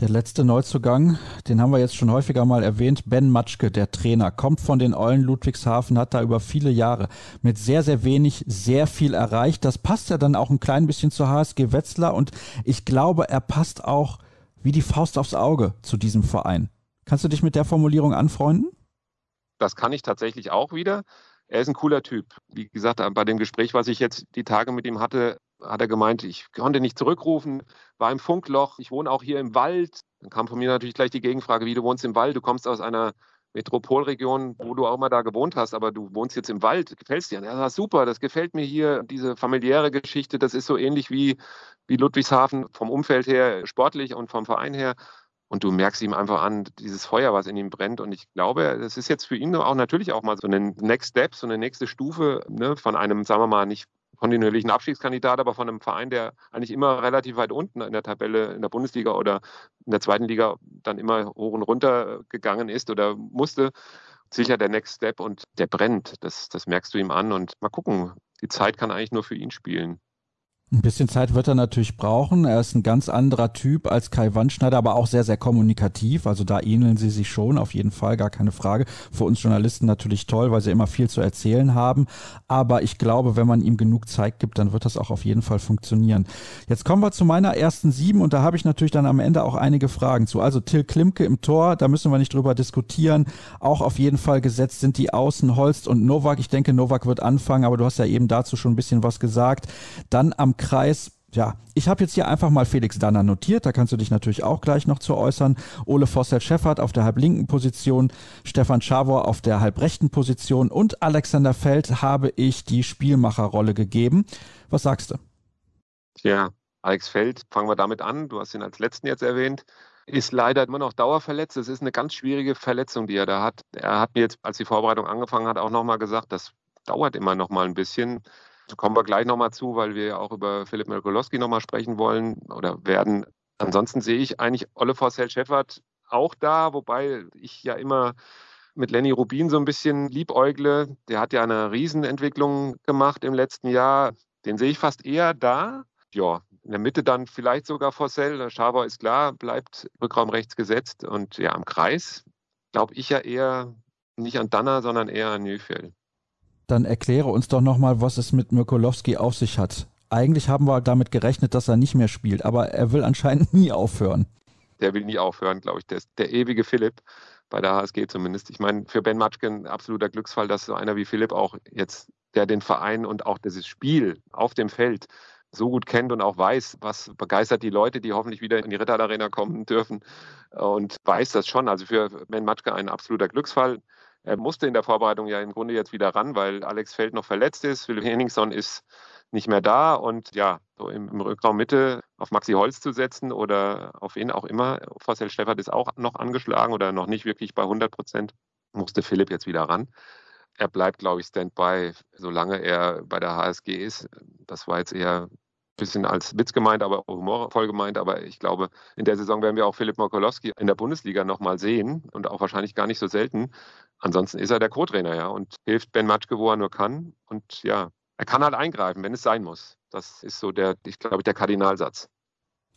Der letzte Neuzugang, den haben wir jetzt schon häufiger mal erwähnt, Ben Matschke, der Trainer, kommt von den Eulen Ludwigshafen, hat da über viele Jahre mit sehr, sehr wenig sehr viel erreicht. Das passt ja dann auch ein klein bisschen zur HSG Wetzlar und ich glaube, er passt auch wie die Faust aufs Auge zu diesem Verein. Kannst du dich mit der Formulierung anfreunden? Das kann ich tatsächlich auch wieder. Er ist ein cooler Typ. Wie gesagt, bei dem Gespräch, was ich jetzt die Tage mit ihm hatte, hat er gemeint, ich konnte nicht zurückrufen, war im Funkloch, ich wohne auch hier im Wald. Dann kam von mir natürlich gleich die Gegenfrage, wie du wohnst im Wald, du kommst aus einer Metropolregion, wo du auch immer da gewohnt hast, aber du wohnst jetzt im Wald, gefällst dir. Ja, super, das gefällt mir hier, diese familiäre Geschichte, das ist so ähnlich wie, wie Ludwigshafen vom Umfeld her, sportlich und vom Verein her. Und du merkst ihm einfach an, dieses Feuer, was in ihm brennt. Und ich glaube, das ist jetzt für ihn auch natürlich auch mal so ein Next Step, so eine nächste Stufe ne, von einem, sagen wir mal, nicht kontinuierlichen Abstiegskandidat, aber von einem Verein, der eigentlich immer relativ weit unten in der Tabelle in der Bundesliga oder in der zweiten Liga dann immer hoch und runter gegangen ist oder musste. Sicher der Next Step und der brennt. Das, das merkst du ihm an und mal gucken. Die Zeit kann eigentlich nur für ihn spielen. Ein bisschen Zeit wird er natürlich brauchen. Er ist ein ganz anderer Typ als Kai Wandschneider, aber auch sehr, sehr kommunikativ. Also da ähneln sie sich schon, auf jeden Fall, gar keine Frage. Für uns Journalisten natürlich toll, weil sie immer viel zu erzählen haben. Aber ich glaube, wenn man ihm genug Zeit gibt, dann wird das auch auf jeden Fall funktionieren. Jetzt kommen wir zu meiner ersten sieben und da habe ich natürlich dann am Ende auch einige Fragen zu. Also Till Klimke im Tor, da müssen wir nicht drüber diskutieren. Auch auf jeden Fall gesetzt sind die Außen Holst und Novak. Ich denke, Novak wird anfangen, aber du hast ja eben dazu schon ein bisschen was gesagt. Dann am Kreis ja, ich habe jetzt hier einfach mal Felix Danner notiert, da kannst du dich natürlich auch gleich noch zu äußern. Ole Vossel-Scheffert auf der halblinken Position, Stefan Schawor auf der halbrechten Position und Alexander Feld habe ich die Spielmacherrolle gegeben. Was sagst du? Ja, Alex Feld, fangen wir damit an. Du hast ihn als letzten jetzt erwähnt. Ist leider immer noch dauerverletzt. Es ist eine ganz schwierige Verletzung, die er da hat. Er hat mir jetzt, als die Vorbereitung angefangen hat, auch nochmal gesagt, das dauert immer noch mal ein bisschen kommen wir gleich nochmal zu, weil wir ja auch über Philipp Merkulowski nochmal sprechen wollen oder werden. Ansonsten sehe ich eigentlich Olle Forsell-Scheffert auch da, wobei ich ja immer mit Lenny Rubin so ein bisschen liebäugle. Der hat ja eine Riesenentwicklung gemacht im letzten Jahr. Den sehe ich fast eher da. Ja, in der Mitte dann vielleicht sogar Forsell. Schaber ist klar, bleibt Rückraum rechts gesetzt. Und ja, am Kreis glaube ich ja eher nicht an Danner, sondern eher an Nüfeld. Dann erkläre uns doch nochmal, was es mit Mirkolowski auf sich hat. Eigentlich haben wir damit gerechnet, dass er nicht mehr spielt, aber er will anscheinend nie aufhören. Der will nie aufhören, glaube ich. Der der ewige Philipp, bei der HSG zumindest. Ich meine, für Ben Matschke ein absoluter Glücksfall, dass so einer wie Philipp auch jetzt, der den Verein und auch dieses Spiel auf dem Feld so gut kennt und auch weiß, was begeistert die Leute, die hoffentlich wieder in die Ritter-Arena kommen dürfen und weiß das schon. Also für Ben Matschke ein absoluter Glücksfall. Er musste in der Vorbereitung ja im Grunde jetzt wieder ran, weil Alex Feld noch verletzt ist. Philipp Henningsson ist nicht mehr da und ja, so im, im, Rückraum Mitte auf Maxi Holz zu setzen oder auf wen auch immer. Fossel Steffert ist auch noch angeschlagen oder noch nicht wirklich bei 100 Prozent. Musste Philipp jetzt wieder ran. Er bleibt, glaube ich, Standby, solange er bei der HSG ist. Das war jetzt eher bisschen als Witz gemeint, aber humorvoll gemeint. Aber ich glaube, in der Saison werden wir auch Philipp Mokolowski in der Bundesliga nochmal sehen und auch wahrscheinlich gar nicht so selten. Ansonsten ist er der Co-Trainer, ja, und hilft Ben Matschke, wo er nur kann. Und ja, er kann halt eingreifen, wenn es sein muss. Das ist so der, ich glaube, der Kardinalsatz.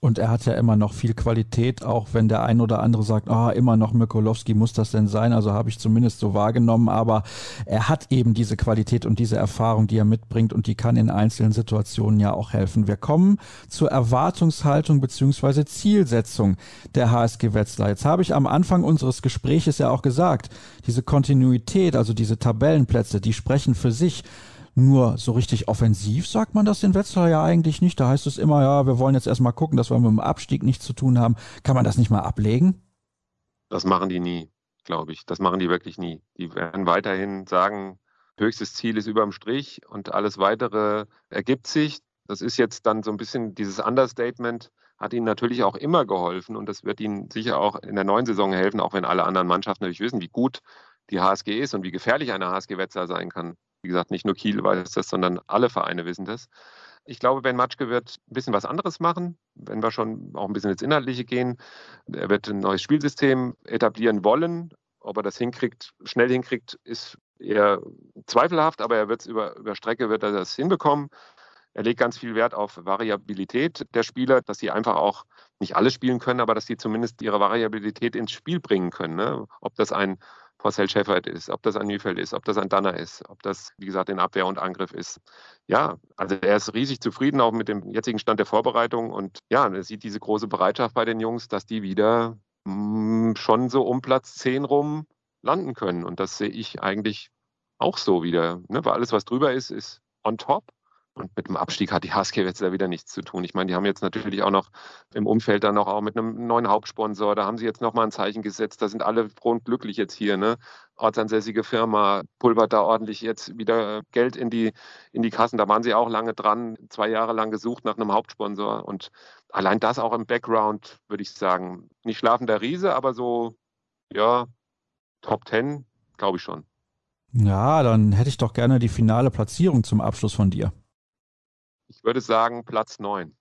Und er hat ja immer noch viel Qualität, auch wenn der ein oder andere sagt, ah, oh, immer noch Mikolowski muss das denn sein? Also habe ich zumindest so wahrgenommen. Aber er hat eben diese Qualität und diese Erfahrung, die er mitbringt und die kann in einzelnen Situationen ja auch helfen. Wir kommen zur Erwartungshaltung beziehungsweise Zielsetzung der HSG Wetzlar. Jetzt habe ich am Anfang unseres Gespräches ja auch gesagt, diese Kontinuität, also diese Tabellenplätze, die sprechen für sich. Nur so richtig offensiv sagt man das in Wetzlar ja eigentlich nicht. Da heißt es immer, ja, wir wollen jetzt erstmal gucken, dass wir mit dem Abstieg nichts zu tun haben. Kann man das nicht mal ablegen? Das machen die nie, glaube ich. Das machen die wirklich nie. Die werden weiterhin sagen, höchstes Ziel ist überm Strich und alles weitere ergibt sich. Das ist jetzt dann so ein bisschen dieses Understatement, hat ihnen natürlich auch immer geholfen und das wird ihnen sicher auch in der neuen Saison helfen, auch wenn alle anderen Mannschaften natürlich wissen, wie gut die HSG ist und wie gefährlich eine HSG Wetzlar sein kann. Wie gesagt, nicht nur Kiel weiß das, sondern alle Vereine wissen das. Ich glaube, Ben Matschke wird ein bisschen was anderes machen, wenn wir schon auch ein bisschen ins Inhaltliche gehen. Er wird ein neues Spielsystem etablieren wollen. Ob er das hinkriegt, schnell hinkriegt, ist eher zweifelhaft, aber er wird es über, über Strecke wird er das hinbekommen. Er legt ganz viel Wert auf Variabilität der Spieler, dass sie einfach auch nicht alle spielen können, aber dass sie zumindest ihre Variabilität ins Spiel bringen können. Ne? Ob das ein Marcel Schäffert ist, ob das ein Nüfeld ist, ob das ein Danner ist, ob das, wie gesagt, in Abwehr und Angriff ist. Ja, also er ist riesig zufrieden auch mit dem jetzigen Stand der Vorbereitung und ja, er sieht diese große Bereitschaft bei den Jungs, dass die wieder mh, hm, schon so um Platz 10 rum landen können. Und das sehe ich eigentlich auch so wieder, ne? weil alles, was drüber ist, ist on top. Und mit dem Abstieg hat die HSG jetzt da wieder nichts zu tun. Ich meine, die haben jetzt natürlich auch noch im Umfeld dann noch auch mit einem neuen Hauptsponsor, da haben sie jetzt nochmal ein Zeichen gesetzt. Da sind alle froh und glücklich jetzt hier. Ne? Ortsansässige Firma pulvert da ordentlich jetzt wieder Geld in die, in die Kassen. Da waren sie auch lange dran, zwei Jahre lang gesucht nach einem Hauptsponsor. Und allein das auch im Background, würde ich sagen, nicht schlafender Riese, aber so, ja, Top Ten, glaube ich schon. Ja, dann hätte ich doch gerne die finale Platzierung zum Abschluss von dir. Ich würde sagen Platz 9.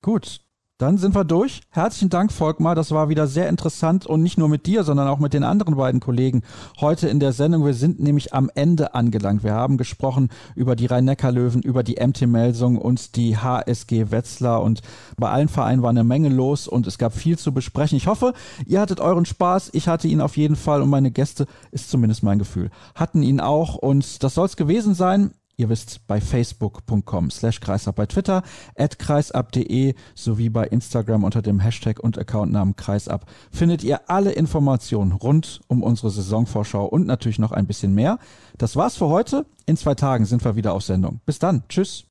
Gut, dann sind wir durch. Herzlichen Dank, Volkmar. Das war wieder sehr interessant und nicht nur mit dir, sondern auch mit den anderen beiden Kollegen heute in der Sendung. Wir sind nämlich am Ende angelangt. Wir haben gesprochen über die Rhein-Neckar-Löwen, über die MT Melsung und die HSG Wetzlar und bei allen Vereinen war eine Menge los und es gab viel zu besprechen. Ich hoffe, ihr hattet euren Spaß. Ich hatte ihn auf jeden Fall und meine Gäste, ist zumindest mein Gefühl, hatten ihn auch und das soll es gewesen sein. Ihr wisst, bei facebook.com slash kreisab, bei Twitter at kreisab.de sowie bei Instagram unter dem Hashtag und Accountnamen kreisab findet ihr alle Informationen rund um unsere Saisonvorschau und natürlich noch ein bisschen mehr. Das war's für heute. In zwei Tagen sind wir wieder auf Sendung. Bis dann. Tschüss.